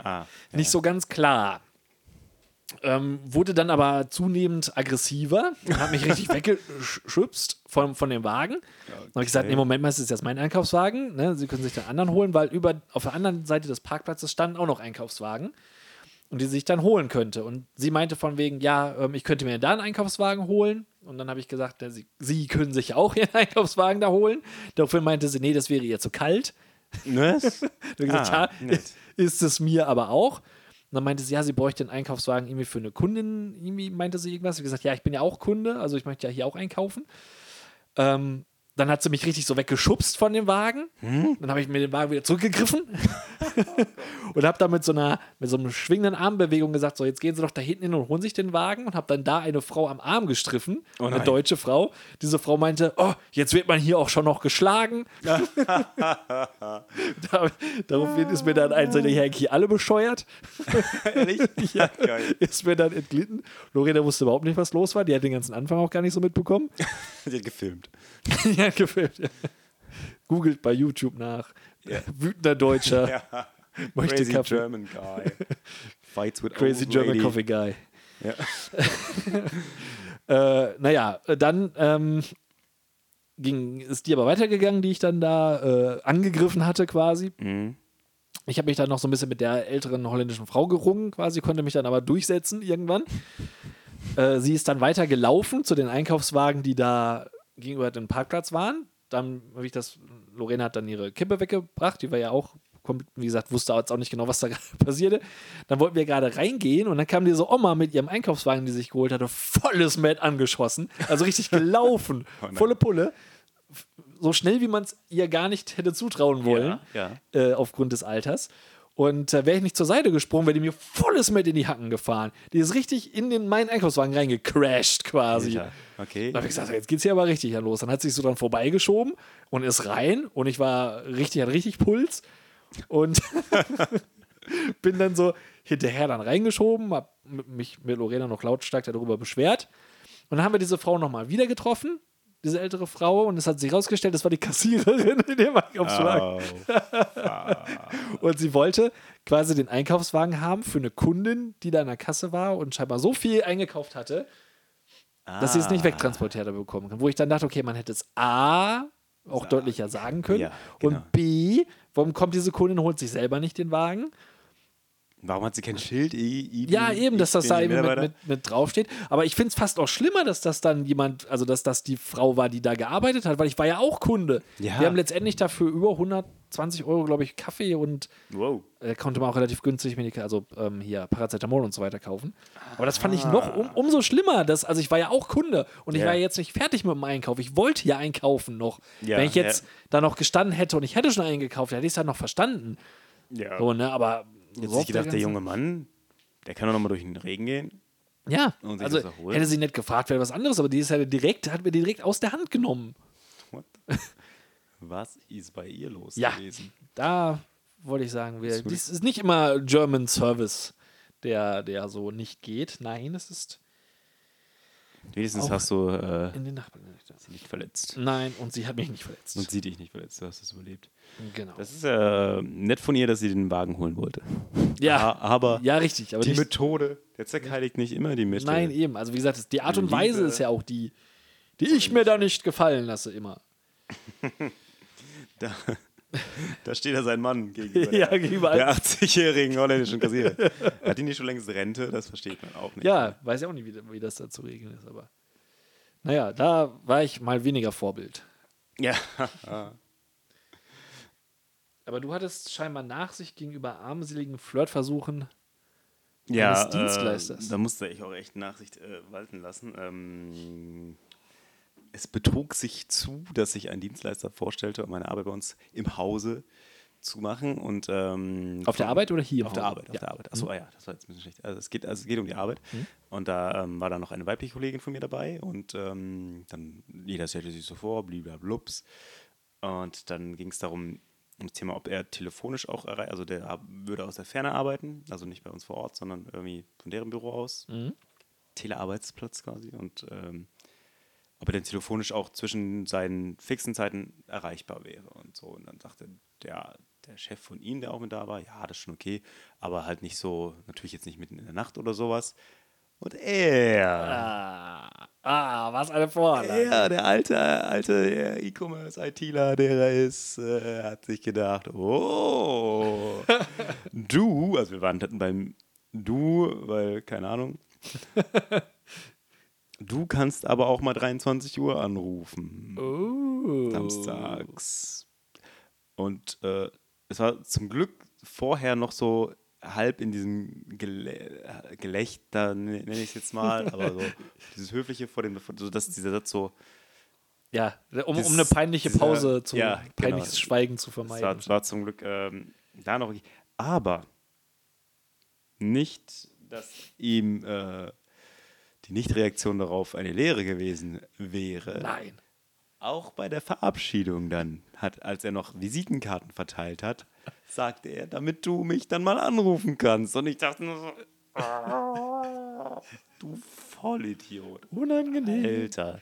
Ah. nicht so ganz klar. Ähm, wurde dann aber zunehmend aggressiver und hat mich richtig weggeschubst von, von dem Wagen. Dann habe ich gesagt, nee, Moment mal, es ist jetzt mein Einkaufswagen. Ne? Sie können sich den anderen holen, weil über, auf der anderen Seite des Parkplatzes standen auch noch Einkaufswagen und die sich dann holen könnte. Und sie meinte von wegen, ja, ähm, ich könnte mir da einen Einkaufswagen holen. Und dann habe ich gesagt, ja, sie, sie können sich auch ihren Einkaufswagen da holen. Daraufhin meinte sie, nee, das wäre ihr zu kalt. Hab ich gesagt, Ah, ja, ist es mir aber auch. Und dann meinte sie, ja, sie bräuchte einen Einkaufswagen irgendwie für eine Kundin. Irgendwie meinte sie irgendwas. Hab gesagt, ja, ich bin ja auch Kunde, also ich möchte ja hier auch einkaufen. Ähm, dann hat sie mich richtig so weggeschubst von dem Wagen. Dann habe ich mir den Wagen wieder zurückgegriffen und habe dann mit so einer mit so einer schwingenden Armbewegung gesagt, so jetzt gehen Sie doch da hinten hin und holen sich den Wagen und habe dann da eine Frau am Arm gestriffen, Oh eine deutsche Frau. Diese Frau meinte, oh, jetzt wird man hier auch schon noch geschlagen. da, daraufhin ist mir dann ein seine Yankee alle bescheuert. Ehrlich? ja, Geil. ist mir dann entglitten. Lorena wusste überhaupt nicht, was los war. Die hat den ganzen Anfang auch gar nicht so mitbekommen. Sie hat gefilmt. Ja, gefilmt. Ja. Googelt bei YouTube nach. Wütender Deutscher. Ja. Möchte Crazy Kaffee. German guy. Fights with Crazy old German lady. Coffee Guy. Ja. Äh, naja, dann ähm, ging, ist die aber weitergegangen, die ich dann da äh, angegriffen hatte quasi. Mhm. Ich habe mich dann noch so ein bisschen mit der älteren holländischen Frau gerungen, quasi, konnte mich dann aber durchsetzen irgendwann. Äh, sie ist dann weiter gelaufen zu den Einkaufswagen, die da gegenüber dem Parkplatz waren. Dann habe ich das, Lorena hat dann ihre Kippe weggebracht, die war ja auch, wie gesagt, wusste jetzt auch nicht genau, was da gerade passierte. Dann wollten wir gerade reingehen und dann kam diese Oma mit ihrem Einkaufswagen, die sich geholt hatte, volles Met angeschossen. Also richtig gelaufen, nein. volle Pulle. So schnell, wie man es ihr gar nicht hätte zutrauen wollen Ja, äh, aufgrund des Alters. Und äh, wäre ich nicht zur Seite gesprungen, wäre die mir volles mit in die Hacken gefahren. Die ist richtig in den, meinen Einkaufswagen reingecrashed quasi. Alter. Okay. Da habe ich gesagt, jetzt geht's hier aber richtig los. Dann hat sie sich so dran vorbeigeschoben und ist rein und ich war richtig, hatte richtig Puls und bin dann so hinterher dann reingeschoben, hab m- mich mit Lorena noch lautstark darüber beschwert. Und dann haben wir diese Frau nochmal wieder getroffen, diese ältere Frau, und es hat sich rausgestellt, das war die Kassiererin in dem Einkaufswagen. Oh. Und sie wollte quasi den Einkaufswagen haben für eine Kundin, die da in der Kasse war und scheinbar so viel eingekauft hatte, dass sie es Ah. nicht wegtransportiert hat bekommen kann. Wo ich dann dachte, okay, man hätte es A auch deutlicher sagen können Ja, genau. und B, warum kommt diese Kundin und holt sich selber nicht den Wagen? Warum hat sie kein Schild? I, I, Ja, eben, dass das da eben mit, mit, mit draufsteht. Aber ich finde es fast auch schlimmer, dass das dann jemand, also dass das die Frau war, die da gearbeitet hat, weil ich war ja auch Kunde. Ja. Wir haben letztendlich dafür über 120 Euro, glaube ich, Kaffee und Wow. äh, konnte man auch relativ günstig Medika also ähm, hier Paracetamol und so weiter kaufen. Aber das fand ich noch um, umso schlimmer. Dass, also ich war ja auch Kunde und ich Ja. war ja jetzt nicht fertig mit dem Einkauf. Ich wollte ja einkaufen noch. Ja, Wenn ich jetzt ja. da noch gestanden hätte und ich hätte schon eingekauft, hätte ich es ja noch verstanden. Ja. So, ne? Aber Jetzt sich gedacht, der ganzen- junge Mann, der kann doch nochmal durch den Regen gehen. Ja, also hätte sie nicht gefragt, wäre was anderes, aber die ist ja direkt, hat mir direkt aus der Hand genommen. What? Was ist bei ihr los Ja. gewesen? Da wollte ich sagen, wir, Das ist nicht immer German Service, der, der so nicht geht. Nein, es ist Wenigstens Auch hast du äh, in den Nachbarn. sie nicht verletzt. Nein, und sie hat mich nicht verletzt. Und sie dich nicht verletzt, du hast es überlebt. genau. Das ist äh, nett von ihr, dass sie den Wagen holen wollte. ja, A- aber ja, richtig. Aber die Methode, der Zweck heiligt nicht immer die Methode. nein, eben. Also wie gesagt, die Art und Liebe- Weise ist ja auch die, die ich mir da nicht gefallen lasse immer. Da, da steht ja sein Mann gegenüber Ja, der, gegenüber der 80-jährigen holländischen Kassiererin. Hat die nicht schon längst Rente? Das versteht man auch nicht. Ja, weiß ich auch nicht, wie, wie das da zu regeln ist, aber naja, da war ich mal weniger Vorbild. Ja. Aber du hattest scheinbar Nachsicht gegenüber armseligen Flirtversuchen. ja Eines Dienstleisters. Äh, da musste ich auch echt Nachsicht äh, walten lassen. Ähm, es betrug sich zu, dass sich ein Dienstleister vorstellte, um eine Arbeit bei uns im Hause zu machen. Und, ähm, Auf der Arbeit oder hier Auf der? Arbeit, auf Ja. der Arbeit. Achso, ah ja, das war jetzt ein bisschen schlecht. Also es geht, also es geht um die Arbeit. Und da ähm, war dann noch eine weibliche Kollegin von mir dabei und ähm, dann jeder stellte sich so vor, bliblablubs. Und dann ging es darum, um das Thema, ob er telefonisch auch erreicht, also der würde aus der Ferne arbeiten, also nicht bei uns vor Ort, sondern irgendwie von deren Büro aus. Mhm. Telearbeitsplatz quasi. Und ähm, ob er denn telefonisch auch zwischen seinen fixen Zeiten erreichbar wäre und so. Und dann sagte der, der Chef von ihm, der auch mit da war, ja, das ist schon okay, aber halt nicht so, natürlich jetzt nicht mitten in der Nacht oder sowas. Und er, Ah, ah was eine Vorlage. er, der alte, alte E-Commerce-ITler, der er ist, äh, hat sich gedacht, oh, du, also wir waren beim Du, weil, keine Ahnung, du kannst aber auch mal 23 Uhr anrufen. Oh. samstags. Und äh, es war zum Glück vorher noch so halb in diesem Gelä Gelächter, ne- nenne ich es jetzt mal, aber so dieses Höfliche vor dem, so dass dieser Satz so, Ja, um, Das- um eine peinliche Pause zu, ja, genau. peinliches Schweigen zu vermeiden. war, es war zum Glück ähm, da noch, aber nicht, dass ihm äh, die Nichtreaktion darauf eine Lehre gewesen wäre. Nein. Auch bei der Verabschiedung dann, hat, als er noch Visitenkarten verteilt hat, sagte er, damit du mich dann mal anrufen kannst. Und ich dachte nur so, "Ah, du Vollidiot. Unangenehm. Alter.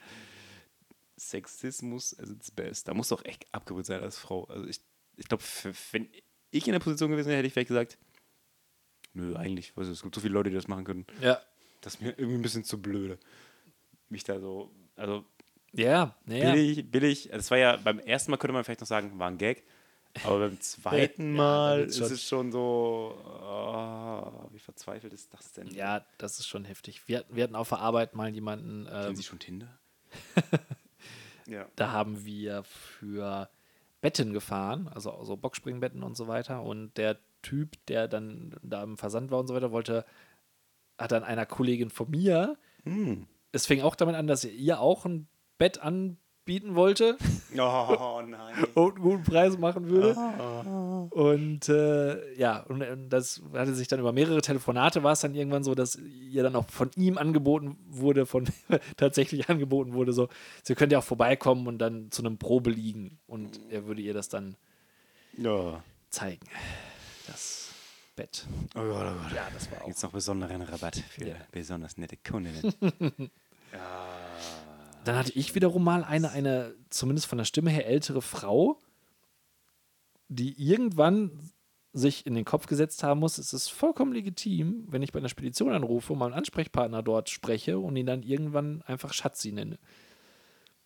Sexismus at its best. Da muss doch echt abgebrüht sein als Frau. Also ich, ich glaube, wenn ich in der Position gewesen wäre, hätte ich vielleicht gesagt, nö, eigentlich, weißt du, es gibt so viele Leute, die das machen können. Ja. Das ist mir irgendwie ein bisschen zu blöde. Mich da so, also Ja, naja. billig, billig. Das war ja, beim ersten Mal könnte man vielleicht noch sagen, war ein Gag. Aber beim zweiten Ja, Mal damit ist schon. es schon so, oh, wie verzweifelt ist das denn? Ja, das ist schon heftig. Wir, hatten- wir hatten auf der Arbeit mal jemanden, Kennen ähm, Sie schon Tinder? ja. da haben wir für Betten gefahren, also so Boxspringbetten und so weiter. Und der Typ, der dann da im Versand war und so weiter, wollte, hat dann einer Kollegin von mir, Hm. es fing auch damit an, dass er ihr auch ein Bett anbieten wollte Oh nein. und einen guten Preis machen würde. Ah. Und äh, ja, und, und das hatte sich dann über mehrere Telefonate war es dann irgendwann so, dass ihr dann auch von ihm angeboten wurde, von tatsächlich angeboten wurde, so, sie könnt ja auch vorbeikommen und dann zu einem Probe liegen und er würde ihr das dann Ja. zeigen. Das Bett. Oh Gott, oh Gott. Ja, das war auch. Jetzt noch besonderen Rabatt für Ja. besonders nette Kundinnen. Dann hatte ich wiederum mal eine, eine, zumindest von der Stimme her ältere Frau, die irgendwann sich in den Kopf gesetzt haben muss, es ist vollkommen legitim, wenn ich bei einer Spedition anrufe und meinen Ansprechpartner dort spreche und ihn dann irgendwann einfach Schatzi nenne.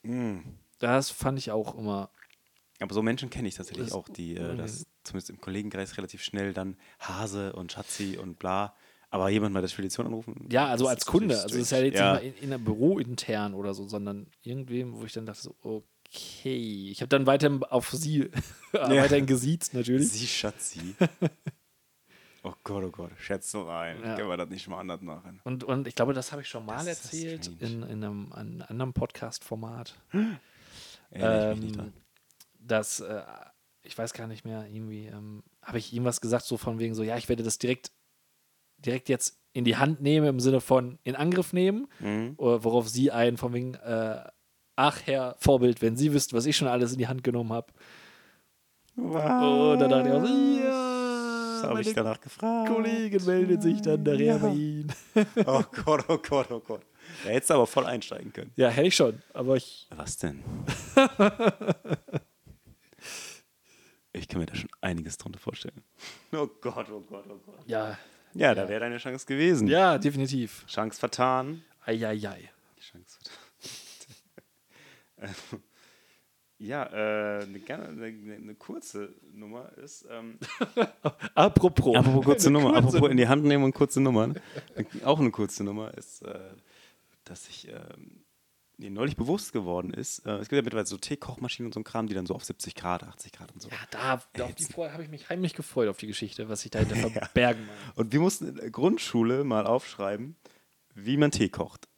Mm. Das fand ich auch immer. Aber so Menschen kenne ich tatsächlich Das- auch, die äh, das zumindest im Kollegenkreis relativ schnell dann Hase und Schatzi und bla. Aber jemand mal der Spedition anrufen? Ja, also als Kunde. Also es ist ja jetzt ja. nicht mal in, in einem Büro intern oder so, sondern irgendwem, wo ich dann dachte so, okay. Ich habe dann weiterhin auf sie, weiterhin gesiezt natürlich. Sie Schatzi. oh Gott, oh Gott, schätze rein. Ja. Können wir das nicht mal anders machen? Und, und ich glaube, das habe ich schon mal erzählt in, in einem, einem anderen Podcast-Format. Ähm. Dass, äh, ich weiß gar nicht mehr, irgendwie, ähm, habe ich irgendwas gesagt, so von wegen so, ja, ich werde das direkt, direkt jetzt in die Hand nehmen, im Sinne von in Angriff nehmen, Mhm. oder worauf sie einen von wegen, äh, ach Herr Vorbild, wenn Sie wüssten, was ich schon alles in die Hand genommen habe. Und dann dachte ich auch so, ja, Das habe ich danach gefragt. Kollegin meldet sich dann nachher bei Ihnen. Oh Gott, oh Gott, oh Gott. Da hättest du aber voll einsteigen können. Ja, hätte ich schon. Aber ich. Was denn? ich kann mir da schon einiges drunter vorstellen. Oh Gott, oh Gott, oh Gott. Ja. Ja, da wäre deine Chance gewesen. Ja, definitiv. Chance vertan. Eieiei. Chance vertan. ja, äh, eine, eine, eine kurze Nummer ist. Ähm, Apropos. apropos kurze Nummer, Kurze apropos in die Hand nehmen und kurze Nummern. Auch eine kurze Nummer ist, äh, dass ich ähm, mir neulich bewusst geworden ist. Äh, es gibt ja mittlerweile so Teekochmaschinen und so ein Kram, die dann so auf 70 Grad, 80 Grad und so. Ja, da, da auf die Freude habe ich mich heimlich gefreut, auf die Geschichte, was sich dahinter verbergen mag. Und wir mussten in der Grundschule mal aufschreiben, wie man Tee kocht.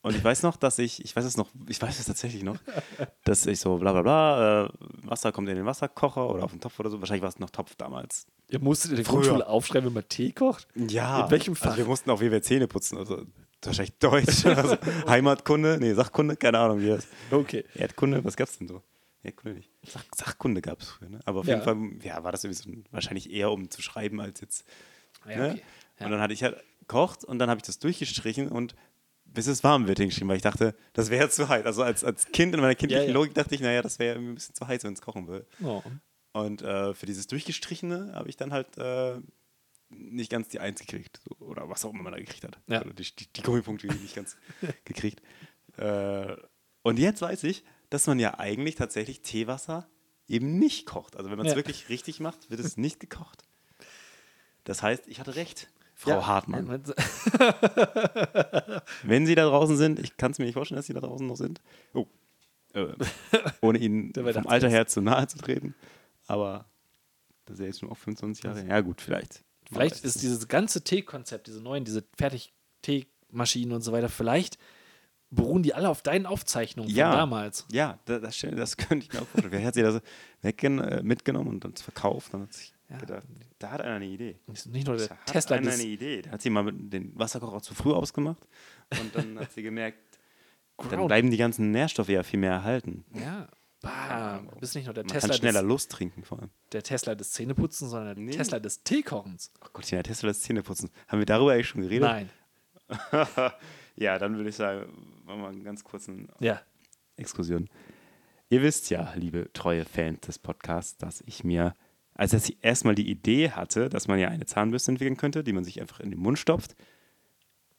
Und ich weiß noch, dass ich, ich weiß es noch, ich weiß es tatsächlich noch, dass ich so bla bla bla, äh, Wasser kommt in den Wasserkocher oder auf den Topf oder so. Wahrscheinlich war es noch Topf damals. Ihr musstet in der Früher. Grundschule aufschreiben, wenn man Tee kocht? Ja. In welchem Fach? Also wir mussten auf jeden Fall Zähne putzen. Also wahrscheinlich Deutsch, also Heimatkunde, nee, Sachkunde, keine Ahnung, wie das. Okay. Erdkunde, was gab's denn so? Erdkunde nicht. Sach Sachkunde gab es früher, ne? Aber auf Ja. jeden Fall, ja, war das irgendwie so ein, wahrscheinlich eher um zu schreiben als jetzt. Ja, ne? okay. Ja. Und dann hatte ich halt gekocht und dann habe ich das durchgestrichen und bis es warm wird hingeschrieben, weil ich dachte, das wäre zu heiß. Also als, als Kind in meiner kindlichen. Logik dachte ich, naja, das wäre irgendwie ein bisschen zu heiß, wenn es kochen würde. Oh. Und äh, für dieses Durchgestrichene habe ich dann halt äh, nicht ganz die Eins gekriegt. So, oder was auch immer man da gekriegt hat. Ja. Oder die, die, die Gummipunkte nicht ganz gekriegt. Äh, und jetzt weiß ich, dass man ja eigentlich tatsächlich Teewasser eben nicht kocht. Also wenn man es Ja. wirklich richtig macht, wird es nicht gekocht. Das heißt, ich hatte recht, Frau Ja. Hartmann. Wenn Sie da draußen sind, ich kann es mir nicht vorstellen, dass Sie da draußen noch sind. Oh. Äh, ohne Ihnen vom. Alter her zu nahe zu treten. Aber das ist ja jetzt schon auch 25 Jahre. Ja, gut, vielleicht. Vielleicht ist es dieses ganze Teekonzept, diese neuen, diese Fertig-Teemaschinen und so weiter, vielleicht beruhen die alle auf deinen Aufzeichnungen Ja. von damals. Ja, das, das, das könnte ich mir auch vorstellen. Wer hat sie das weggen, äh, mitgenommen und dann verkauft? Dann hat sich Ja. gedacht, da hat einer eine Idee. Nicht nur der Da hat Tesla einer des eine Idee. Da hat sie mal den Wasserkocher zu früh ausgemacht und dann hat sie gemerkt, dann bleiben die ganzen Nährstoffe ja viel mehr erhalten. Ja. Bam. Du bist nicht nur der Man Tesla, kann schneller des, Lust trinken vor allem. der Tesla des Zähneputzens, sondern der Nee. Tesla des Teekochens. Oh Gott, ja, Tesla das Zähneputzen. Haben wir darüber eigentlich schon geredet? Nein. ja, dann würde ich sagen, machen wir einen ganz kurzen Ja. Exkursion. Ihr wisst ja, liebe treue Fans des Podcasts, dass ich mir, als ich erstmal die Idee hatte, dass man ja eine Zahnbürste entwickeln könnte, die man sich einfach in den Mund stopft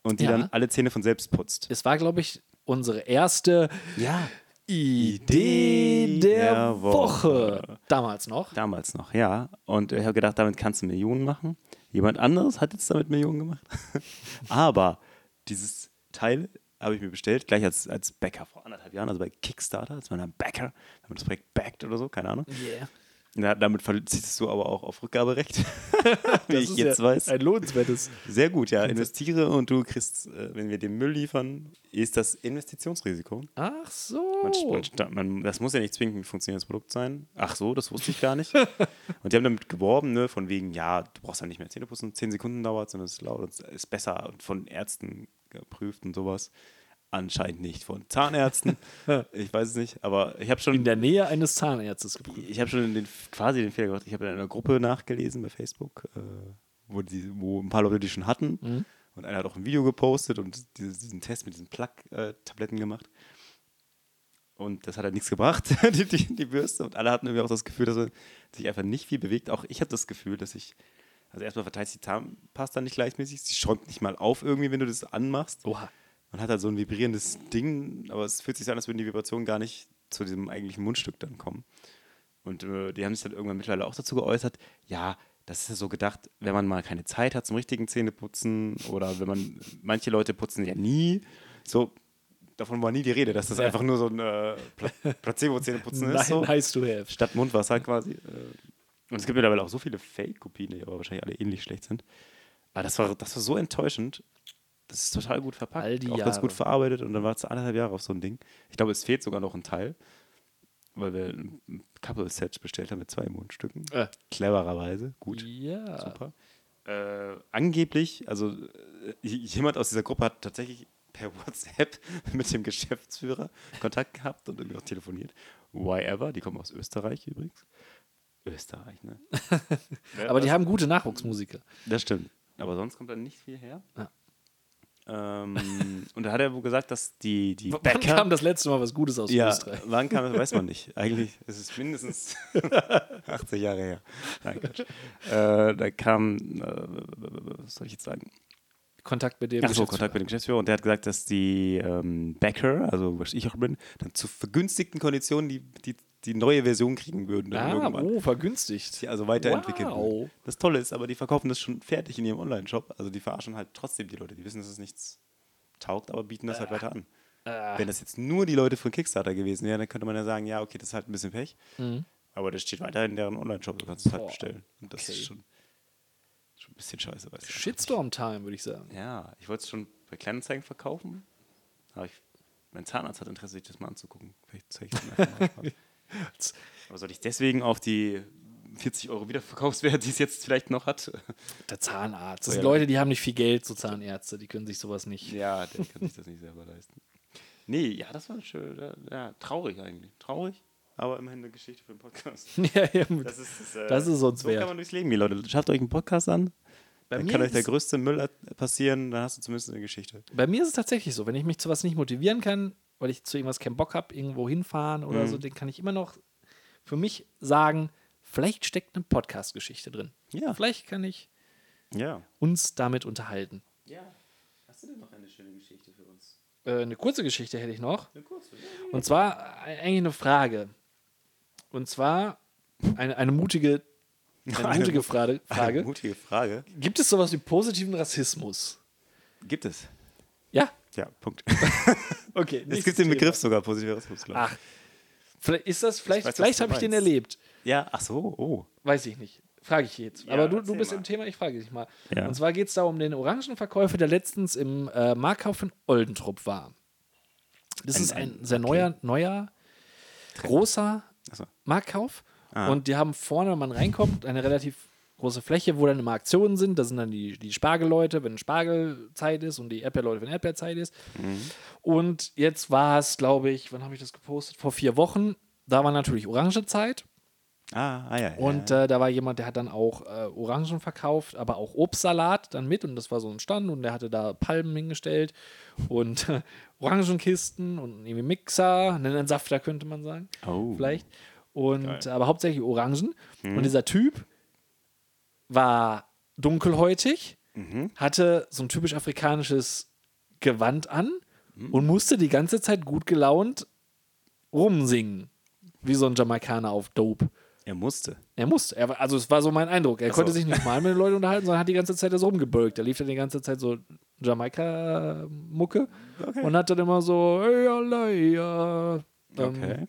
und die Ja. dann alle Zähne von selbst putzt. Es war, glaube ich, unsere erste Ja. Idee der, der Woche. Woche. Damals noch. Damals noch, ja. Und ich habe gedacht, damit kannst du Millionen machen. Jemand anderes hat jetzt damit Millionen gemacht. Aber dieses Teil habe ich mir bestellt, gleich als, als Bäcker vor anderthalb Jahren, also bei Kickstarter, als ein Bäcker, wenn man das Projekt backt oder so, keine Ahnung. Yeah. Ja, damit verzichtest du aber auch auf Rückgaberecht, wie ich jetzt ja weiß. Ein lohnenswertes. Sehr gut, ja. Investiere und du kriegst, äh, wenn wir den Müll liefern, ist das Investitionsrisiko. Ach so. Man, man, das muss ja nicht zwingend ein funktionierendes Produkt sein. Ach so, das wusste ich gar nicht. und die haben damit geworben, ne, von wegen, ja, du brauchst ja nicht mehr Zähne putzen, 10 Sekunden dauert, sondern es ist laut, ist besser und von Ärzten geprüft und sowas. Anscheinend nicht von Zahnärzten. ich weiß es nicht, aber ich habe schon In der Nähe eines Zahnarztes geprüft. ich habe schon den, quasi den Fehler gemacht. Ich habe in einer Gruppe nachgelesen bei Facebook, äh, wo, die, wo ein paar Leute die schon hatten. Mhm. Und einer hat auch ein Video gepostet und diesen Test mit diesen Plug-Tabletten gemacht. Und das hat halt nichts gebracht, die, die, die Bürste. Und alle hatten irgendwie auch das Gefühl, dass man sich einfach nicht viel bewegt. Auch ich habe das Gefühl, dass ich. Also erstmal verteilt sich die Zahnpasta nicht gleichmäßig. Sie schäumt nicht mal auf irgendwie, wenn du das anmachst. Oha. Man hat halt so ein vibrierendes Ding, aber es fühlt sich so an, als würden die Vibrationen gar nicht zu diesem eigentlichen Mundstück dann kommen. Und äh, die haben sich dann irgendwann mittlerweile auch dazu geäußert, ja, das ist ja so gedacht, wenn man mal keine Zeit hat zum richtigen Zähneputzen oder wenn man, manche Leute putzen ja nie, so, davon war nie die Rede, dass das Ja. einfach nur so ein äh, Pla Placebo-Zähneputzen ist. So nice to have. statt Mundwasser quasi. Äh, Und es gibt mittlerweile auch so viele Fake-Kopien, die aber wahrscheinlich alle ähnlich schlecht sind. Aber das war, das war so enttäuschend. Das ist total gut verpackt. All die auch ganz Jahre. gut verarbeitet und dann war es anderthalb Jahre auf so ein Ding. Ich glaube, es fehlt sogar noch ein Teil, weil wir ein Couple-Set bestellt haben mit zwei Mundstücken. Äh. Clevererweise. Gut. Ja. Super. Äh, angeblich, also äh, jemand aus dieser Gruppe hat tatsächlich per WhatsApp mit dem Geschäftsführer Kontakt gehabt und irgendwie auch telefoniert. Why ever? Die kommen aus Österreich übrigens. Österreich, ne? Aber die haben gute Nachwuchsmusiker. Das stimmt. Aber sonst kommt da nicht viel her. Ja. Ähm, und da hat er wohl gesagt, dass die, die Wann Bäcker. kam das letzte Mal was Gutes aus ja, Österreich? wann kam das, weiß man nicht. Eigentlich ist es mindestens 80 Jahre her. Nein, Quatsch. Äh, da kam, äh, was soll ich jetzt sagen? Kontakt mit dem Ach so. Kontakt mit dem Geschäftsführer und der hat gesagt, dass die ähm, Bäcker, also was ich auch bin, dann zu vergünstigten Konditionen die, die, die neue Version kriegen würden. Dann Ah, irgendwann. oh, vergünstigt. Also weiterentwickelt Wow. Das Tolle ist aber, die verkaufen das schon fertig in ihrem Online-Shop. Also die verarschen halt trotzdem die Leute. Die wissen, dass es nichts taugt, aber bieten das halt weiter an. Wenn das jetzt nur die Leute von Kickstarter gewesen wären, dann könnte man ja sagen, ja, okay, das ist halt ein bisschen Pech. Aber das steht weiter in deren Online-Shop, du kannst es halt Mhm. Bestellen. Und das okay. ist schon, schon ein bisschen scheiße. Weißt du. Shitstorm-Time, würde ich sagen. Ja, ich wollte es schon bei Kleinanzeigen verkaufen. Aber ich, mein Zahnarzt hat Interesse, sich das mal anzugucken. Vielleicht zeige ich es mir einfach mal. Aber soll ich deswegen auf die 40 Euro Wiederverkaufswert, die es jetzt vielleicht noch hat? Der Zahnarzt. Das Oh, sind. Leute, die haben nicht viel Geld, so Zahnärzte. Die können sich sowas nicht. Ja, der kann sich das nicht selber leisten. Nee, ja, das war schön. Ja, traurig eigentlich. Traurig, aber immerhin eine Geschichte für den Podcast. ja, ja, Das ist, das, äh, Das ist uns so wert. kann man durchs Leben gehen, Leute. Schafft euch einen Podcast an. Bei Dann mir kann euch der größte Müll passieren, dann hast du zumindest eine Geschichte. Bei mir ist es tatsächlich so, wenn ich mich zu was nicht motivieren kann, weil ich zu irgendwas keinen Bock habe, irgendwo hinfahren oder Mhm. so, dann kann ich immer noch für mich sagen, vielleicht steckt eine Podcast-Geschichte drin. Ja. Vielleicht kann ich Ja. uns damit unterhalten. Ja. Hast du denn noch eine schöne Geschichte für uns? Äh, eine kurze Geschichte hätte ich noch. Eine kurze. Und zwar äh, eigentlich eine Frage. Und zwar eine, eine mutige, eine Eine mutige mu- Frage, Eine Frage. mutige Frage. Gibt es sowas wie positiven Rassismus? Gibt es? Ja. Ja, Punkt. Okay. es gibt den Thema. Begriff sogar, positiver Rassismus, glaube ich. Ach. Vielleicht ist das, vielleicht, weiß, vielleicht habe ich den erlebt. Ja, ach so, oh. Weiß ich nicht. Frage ich jetzt. Ja, Aber du, du bist mal. im Thema, ich frage dich mal. Ja. Und zwar geht es da um den Orangenverkäufer, der letztens im äh, Marktkauf in Oldentrupp war. Das Ein- ist ein ein- sehr okay. neuer, neuer, großer Achso. Marktkauf. Ah. Und die haben vorne, wenn man reinkommt, eine relativ große Fläche, wo dann immer Aktionen sind. Da sind dann die, die Spargelleute, wenn Spargelzeit ist und die Erdbeerleute, wenn Erdbeerzeit ist. Mhm. Und jetzt war es, glaube ich, wann habe ich das gepostet? Vor vier Wochen. Da war natürlich Orangezeit. Ah, ah ja. ja, Und ja. äh, da war jemand, der hat dann auch äh, Orangen verkauft, aber auch Obstsalat dann mit. Und das war so ein Stand und der hatte da Palmen hingestellt und äh, Orangenkisten und irgendwie Mixer, einen Entsafter könnte man sagen. Oh. Vielleicht. Und Geil. aber hauptsächlich Orangen. Und dieser Typ war dunkelhäutig, Mhm. hatte so ein typisch afrikanisches Gewand an Mhm. und musste die ganze Zeit gut gelaunt rumsingen. Wie so ein Jamaikaner auf Dope. Er musste. Er musste. Er war, also es war so mein Eindruck. Er so. konnte sich nicht mal mit den Leuten unterhalten, sondern hat die ganze Zeit so rumgebölkt. Da lief dann die ganze Zeit so Jamaika-Mucke Okay. und hat dann immer so, hey, Allah, ja. Ähm, Okay.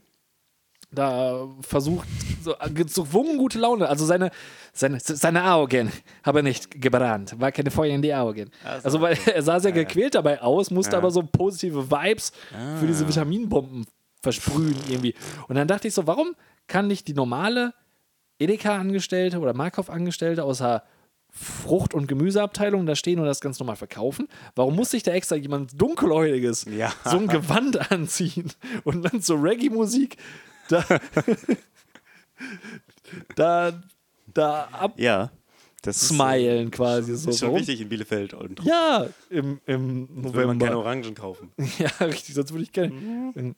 Da versucht, so gezwungen gute Laune. Also seine, seine, seine Augen habe nicht gebrannt, war keine Feuer in die Augen. Ach so, also weil er sah sehr Ja, gequält dabei aus, musste Ja. aber so positive Vibes für diese Ah. Vitaminbomben versprühen irgendwie. Und dann dachte ich so, warum kann nicht die normale Edeka-Angestellte oder Markov-Angestellte außer Frucht- und Gemüseabteilung da stehen und das ganz normal verkaufen? Warum muss sich da extra jemand Dunkelhäutiges Ja. so ein Gewand anziehen und dann so Reggae-Musik da, da, da Ja. Das ist, äh, quasi so. ist schon Warum? wichtig in Bielefeld. Und Ja, im, im will man keine November. Orangen kaufen. Ja, richtig, sonst würde ich gerne. Mhm.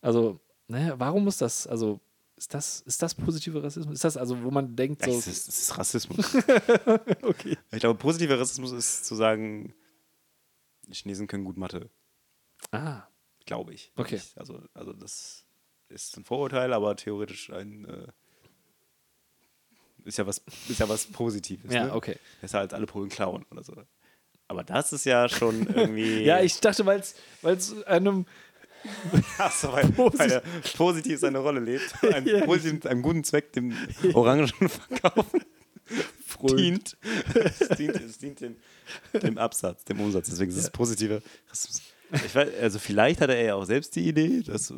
Also, ne, warum muss das, also, ist das, ist das positive Rassismus? Ist das also, wo man denkt, so, Das ist, ist Rassismus. okay. ich glaube, positiver Rassismus ist zu sagen, die Chinesen können gut Mathe. Ah, Glaube ich. Okay. Ich, also, also das ist ein Vorurteil, aber theoretisch ein äh, ist ja was ist ja was Positives. ja, ne? okay. Besser als alle Polen klauen oder so. Aber das ist ja schon irgendwie. Ja, ich dachte, weil es einem, Ach so, weil, weil er positiv seine Rolle lebt. Einem, Ja. positiv, einem guten Zweck, dem Orangenverkauf Frönt. dient. Es dient, es dient dem, dem Absatz, dem Umsatz. Deswegen ist es positive Rassismus. Ich weiß, also vielleicht hatte er ja auch selbst die Idee, das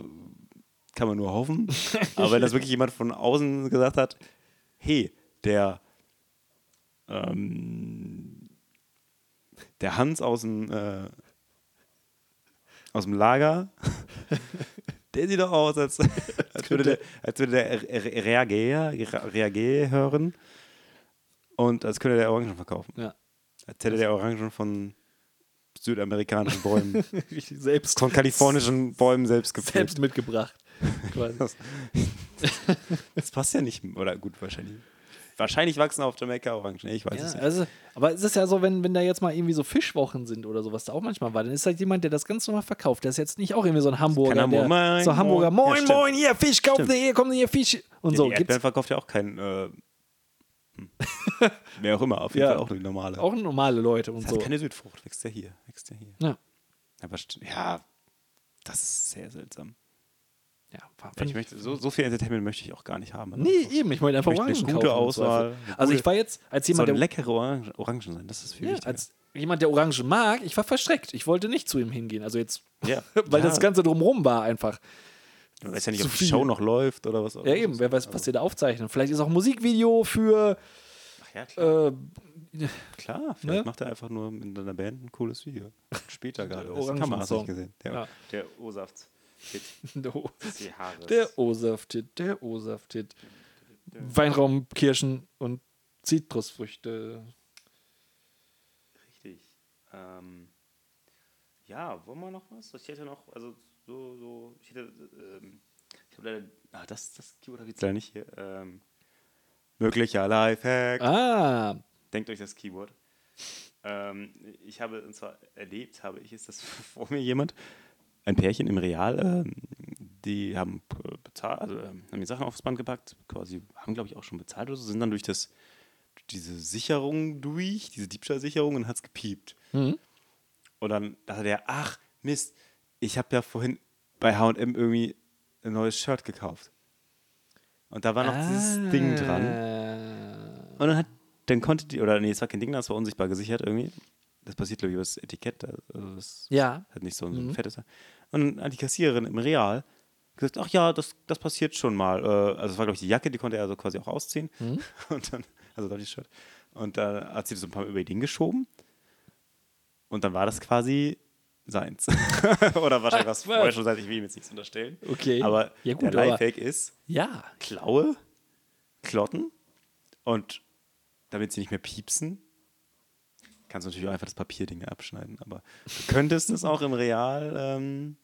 kann man nur hoffen. Aber wenn das wirklich jemand von außen gesagt hat, hey, der ähm, der Hans aus dem äh, aus dem Lager, der sieht doch aus, als, als würde der, als würde der Reagea, Reagea hören und als könnte der Orangen verkaufen. Ja. Als hätte der Orangen von südamerikanischen Bäumen, selbst, von kalifornischen Bäumen selbst selbst gepflückt. mitgebracht. Quasi. Das, das passt ja nicht. Oder gut, wahrscheinlich. Wahrscheinlich wachsen auf Jamaika Orangen. Ich weiß Ja, es nicht. also, aber es ist ja so, wenn, wenn da jetzt mal irgendwie so Fischwochen sind oder so, was da auch manchmal war, dann ist halt jemand, der das ganz normal verkauft. Der ist jetzt nicht auch irgendwie so ein Hamburger. Hamburger. Der, Moin, so Hamburger, moin. moin, Ja, moin, hier, Fisch, kauft Stimmt. hier, kommt hier, Fisch. Und Ja, so. die Erdbeeren verkauft ja auch kein. Äh, hm. Wer auch immer, auf jeden Ja. Fall auch eine normale. auch normale Leute und das so. hat keine Südfrucht, wächst ja hier. Wächst ja hier. Ja. Aber ja, das ist sehr seltsam. Ja, Ich möchte, so, so viel Entertainment möchte ich auch gar nicht haben. Also nee, eben, ich wollte einfach Ich Orangen eine gute kaufen, Auswahl, Also ich war jetzt als jemand, der leckere Orangen, Orangen sein, das ist viel ja, wichtiger. als jemand, der Orangen mag, ich war verschreckt. Ich wollte nicht zu ihm hingehen. Also jetzt, ja. weil ja, das Ganze drumherum war einfach. Du weißt ja nicht, ob die viel. Show noch läuft oder was. Ja, eben, wer weiß, was die da aufzeichnen. Vielleicht ist auch ein Musikvideo für Ach ja, klar. äh, klar vielleicht ne? macht er einfach nur in seiner Band ein cooles Video. Später gerade. Orangen- man, hast du nicht gesehen. Der, Ja. der O-Saft. der O-. Der O-Saft-Hit, der O-Saft-Hit. Weinraum, Kirschen und Zitrusfrüchte. Richtig. Ähm, ja, wollen wir noch was? Ich hätte noch, also so, so, ich hätte, ähm, ich habe leider, ah, das, das Keyword habe ich jetzt leider nicht hier. Ähm, möglicher Lifehack. Ah, Denkt euch das Keyword. Ähm, ich habe, und zwar erlebt, habe ich, ist das vor mir jemand, ein Pärchen im Real, ähm, die haben äh, bezahlt, also ähm, haben die Sachen aufs Band gepackt, quasi, haben glaube ich auch schon bezahlt oder so, sind dann durch das, durch diese Sicherung durch, diese Diebstahlsicherung und hat es gepiept. Mhm. Und dann dachte der, ach Mist, ich habe ja vorhin bei H&M irgendwie ein neues Shirt gekauft. Und da war noch dieses Ding dran. dran. Und dann hat, dann konnte die, oder nee, es war kein Ding, das war unsichtbar gesichert irgendwie. Das passiert, glaube ich, über das Etikett. Also das Ja. hat nicht so ein, so Mhm. fettes. Und dann hat die Kassiererin im Real gesagt, ach ja, das, das passiert schon mal. Äh, Also es war, glaube ich, die Jacke, die konnte er also quasi auch ausziehen. Mhm. Und dann, also da die Shirt. Und da hat sie das ein paar Mal über den geschoben. Und dann war das quasi seins. Oder wahrscheinlich was vorher schon seit ich will ihm jetzt nichts unterstellen. Okay. Aber Ja, gut, der Lifehack ist, Ja. Klaue, Klotten und damit sie nicht mehr piepsen, kannst natürlich auch einfach das Papierding abschneiden, aber du könntest es auch im Real ähm,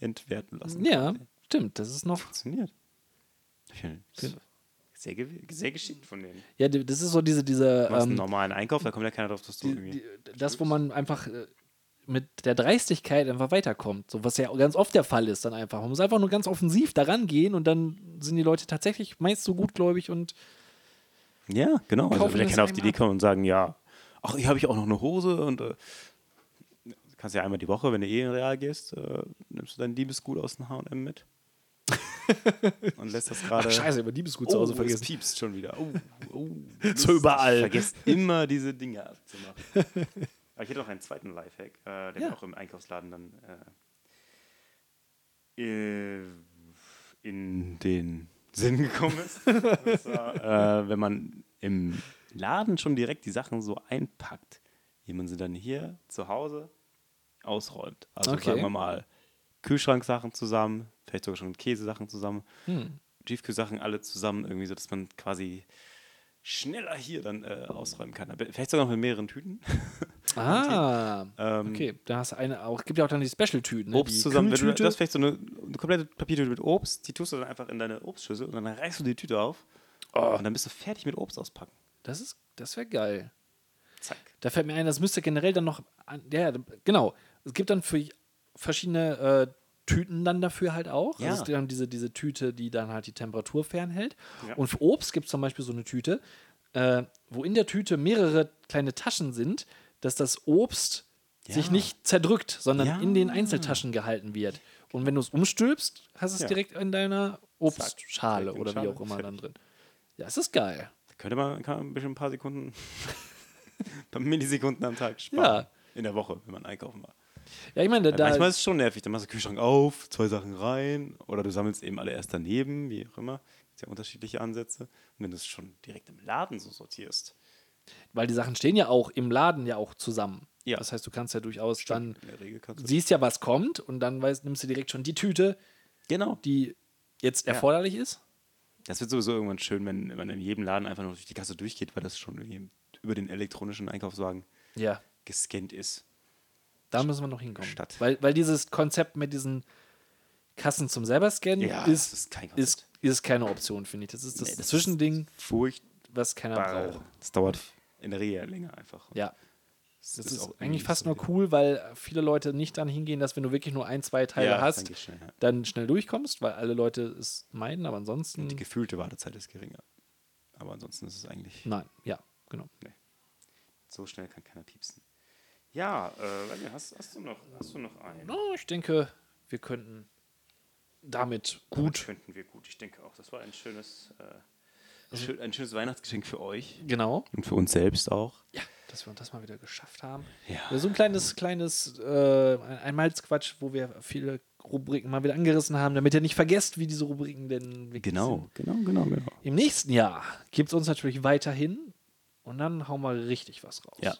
entwerten lassen. Ja, stimmt. Das ist noch. Funktioniert. Sehr, sehr geschickt von denen. Ja, das ist so diese, diese. Du machst einen Ähm, normalen Einkauf, da kommt ja keiner drauf, dass du die, irgendwie. die, das, wo man einfach äh, mit der Dreistigkeit einfach weiterkommt. So was ja ganz oft der Fall ist dann einfach. Man muss einfach nur ganz offensiv daran gehen und dann sind die Leute tatsächlich meist so gutgläubig und Ja, genau. Also das keiner auf die Idee kommt und sagen, ja, ach, hier habe ich auch noch eine Hose und äh, du kannst ja einmal die Woche, wenn du eh in Real gehst, äh, nimmst du dein Liebesgut aus dem H&M mit und lässt das gerade. Scheiße, über Liebesgut zu Hause es vergessen. piepst schon wieder. Oh, oh, So überall. Vergesst immer diese Dinge abzumachen. Aber ich hätte noch einen zweiten Lifehack, äh, der Ja. auch im Einkaufsladen dann äh, äh, in den Sinn gekommen ist. Zwar, äh, wenn man im Laden schon direkt die Sachen so einpackt, wie man sie dann hier zu Hause ausräumt. Also Okay. sagen wir mal Kühlschranksachen zusammen, vielleicht sogar schon Käsesachen zusammen, Hm. Tiefkühlsachen alle zusammen, irgendwie so, dass man quasi schneller hier dann äh, ausräumen kann. Vielleicht sogar noch mit mehreren Tüten. Ah, Ähm, okay. Da hast du eine auch. gibt ja auch dann die Special-Tüten. Ne? Obst die zusammen. Wenn du, du hast vielleicht so eine, eine komplette Papiertüte mit Obst, die tust du dann einfach in deine Obstschüssel und dann reißt du die Tüte auf Oh. und dann bist du fertig mit Obst auspacken. Das ist, das wäre geil. Zack. Da fällt mir ein, das müsste generell dann noch. An, ja, genau. Es gibt dann für verschiedene äh, Tüten dann dafür halt auch. Ja. Also es gibt dann diese, diese Tüte, die dann halt die Temperatur fernhält. Ja. Und für Obst gibt es zum Beispiel so eine Tüte, äh, wo in der Tüte mehrere kleine Taschen sind, dass das Obst Ja. sich nicht zerdrückt, sondern in den Einzeltaschen gehalten wird. Und wenn du es umstülpst, hast es direkt in deiner Obstschale in oder wie auch immer dann drin. Ja, es ist geil. Könnte man, kann ein bisschen ein paar Sekunden, ein paar Millisekunden am Tag sparen. Ja. In der Woche, wenn man einkaufen war. Ja, ich meine, da, manchmal ist es schon nervig, dann machst du den Kühlschrank auf, zwei Sachen rein oder du sammelst eben alle erst daneben, wie auch immer. Sind ja unterschiedliche Ansätze. Und wenn du es schon direkt im Laden so sortierst, weil die Sachen stehen ja auch im Laden ja auch zusammen. Ja. Das heißt, du kannst ja durchaus dann, in der Regel kannst du siehst ja, was kommt und dann weißt, nimmst du direkt schon die Tüte, Genau. die jetzt Ja. erforderlich ist. Das wird sowieso irgendwann schön, wenn man in jedem Laden einfach nur durch die Kasse durchgeht, weil das schon über den elektronischen Einkaufswagen Ja. gescannt ist. Da müssen wir noch hinkommen. Stadt. Weil, weil dieses Konzept mit diesen Kassen zum selber scannen Ja, ist, ist kein ist, ist keine Option, finde ich. Das ist das, Nee, das Zwischending, Furchtbar. was keiner braucht. Das dauert in der Regel länger einfach. Ja. Das ist ist, irgendwie eigentlich fast so nur cool, weil viele Leute nicht dann hingehen, dass wenn du wirklich nur ein, zwei Teile Ja, hast, schnell, ja. dann schnell durchkommst, weil alle Leute es meiden, aber ansonsten. Die gefühlte Wartezeit ist geringer. Aber ansonsten ist es eigentlich. Nein, ja, genau. So schnell kann keiner piepsen. Ja, äh, hast, hast, du noch, hast du noch einen? No, ich denke, wir könnten damit Gut. gut. könnten wir gut. Ich denke auch, das war ein schönes, äh, schön, ein schönes Weihnachtsgeschenk für euch Genau. und für uns selbst auch. Ja, dass wir uns das mal wieder geschafft haben. Ja. So ein kleines, kleines äh, Einmalsquatsch, wo wir viele Rubriken mal wieder angerissen haben, damit ihr nicht vergesst, wie diese Rubriken denn wirklich Genau, sind. genau, genau, genau. Im nächsten Jahr gibt es uns natürlich weiterhin und dann hauen wir richtig was raus. Ja.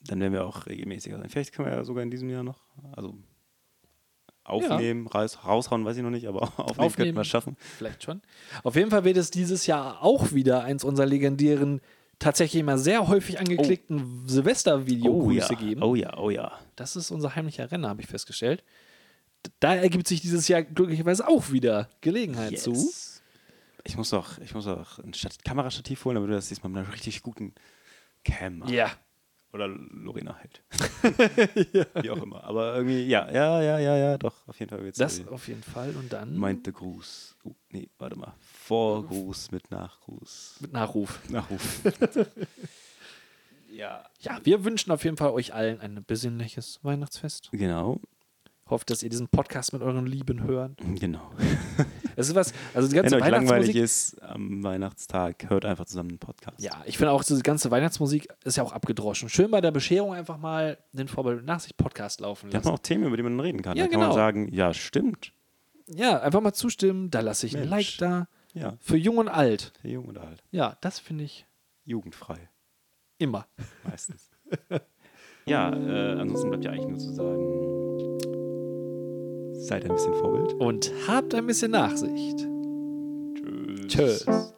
Dann werden wir auch regelmäßiger sein. Vielleicht können wir ja sogar in diesem Jahr noch, also aufnehmen, raus, raushauen, weiß ich noch nicht, aber aufnehmen, könnten Aufnehmen. wir schaffen. Vielleicht schon. Auf jeden Fall wird es dieses Jahr auch wieder eins unserer legendären, tatsächlich immer sehr häufig angeklickten Silvester-Video-Grüße ja, geben. oh ja, oh ja. Das ist unser heimlicher Renner, habe ich festgestellt. Da ergibt sich dieses Jahr glücklicherweise auch wieder Gelegenheit zu. Yes. Ich muss doch, ich muss doch ein Stat Kamerastativ holen, damit wir das diesmal mit einer richtig guten Cam machen. Ja. Oder Lorena hält. Wie auch immer. Aber irgendwie, ja, ja, ja, ja, ja, doch, auf jeden Fall wird's Das auf jeden Fall. Und dann meinte Gruß. Uh, nee, warte mal. Vorgruß mit Nachgruß. mit Nachruf. Nachruf. ja. Ja, wir wünschen auf jeden Fall euch allen ein besinnliches Weihnachtsfest. Genau, Hofft, dass ihr diesen Podcast mit euren Lieben hört. genau. Es ist was, also die Wenn ganze euch langweilig Weihnachtsmusik. ist am Weihnachtstag, hört einfach zusammen einen Podcast. Ja, ich finde auch, diese ganze Weihnachtsmusik ist ja auch abgedroschen. Schön bei der Bescherung einfach mal den Vorbild Nachsicht Podcast laufen Da hat lassen. man auch Themen, über die man reden kann. Ja, da kann genau. man sagen, ja, stimmt. Ja, einfach mal zustimmen. Da lasse ich ein Mensch. Like da. Ja, Für jung und alt. für jung oder alt. Ja, das finde ich Jugendfrei, immer. meistens. ja, äh, ansonsten bleibt ja eigentlich nur zu sagen, seid ein bisschen Vorbild. Und habt ein bisschen Nachsicht. Tschüss. Tschüss.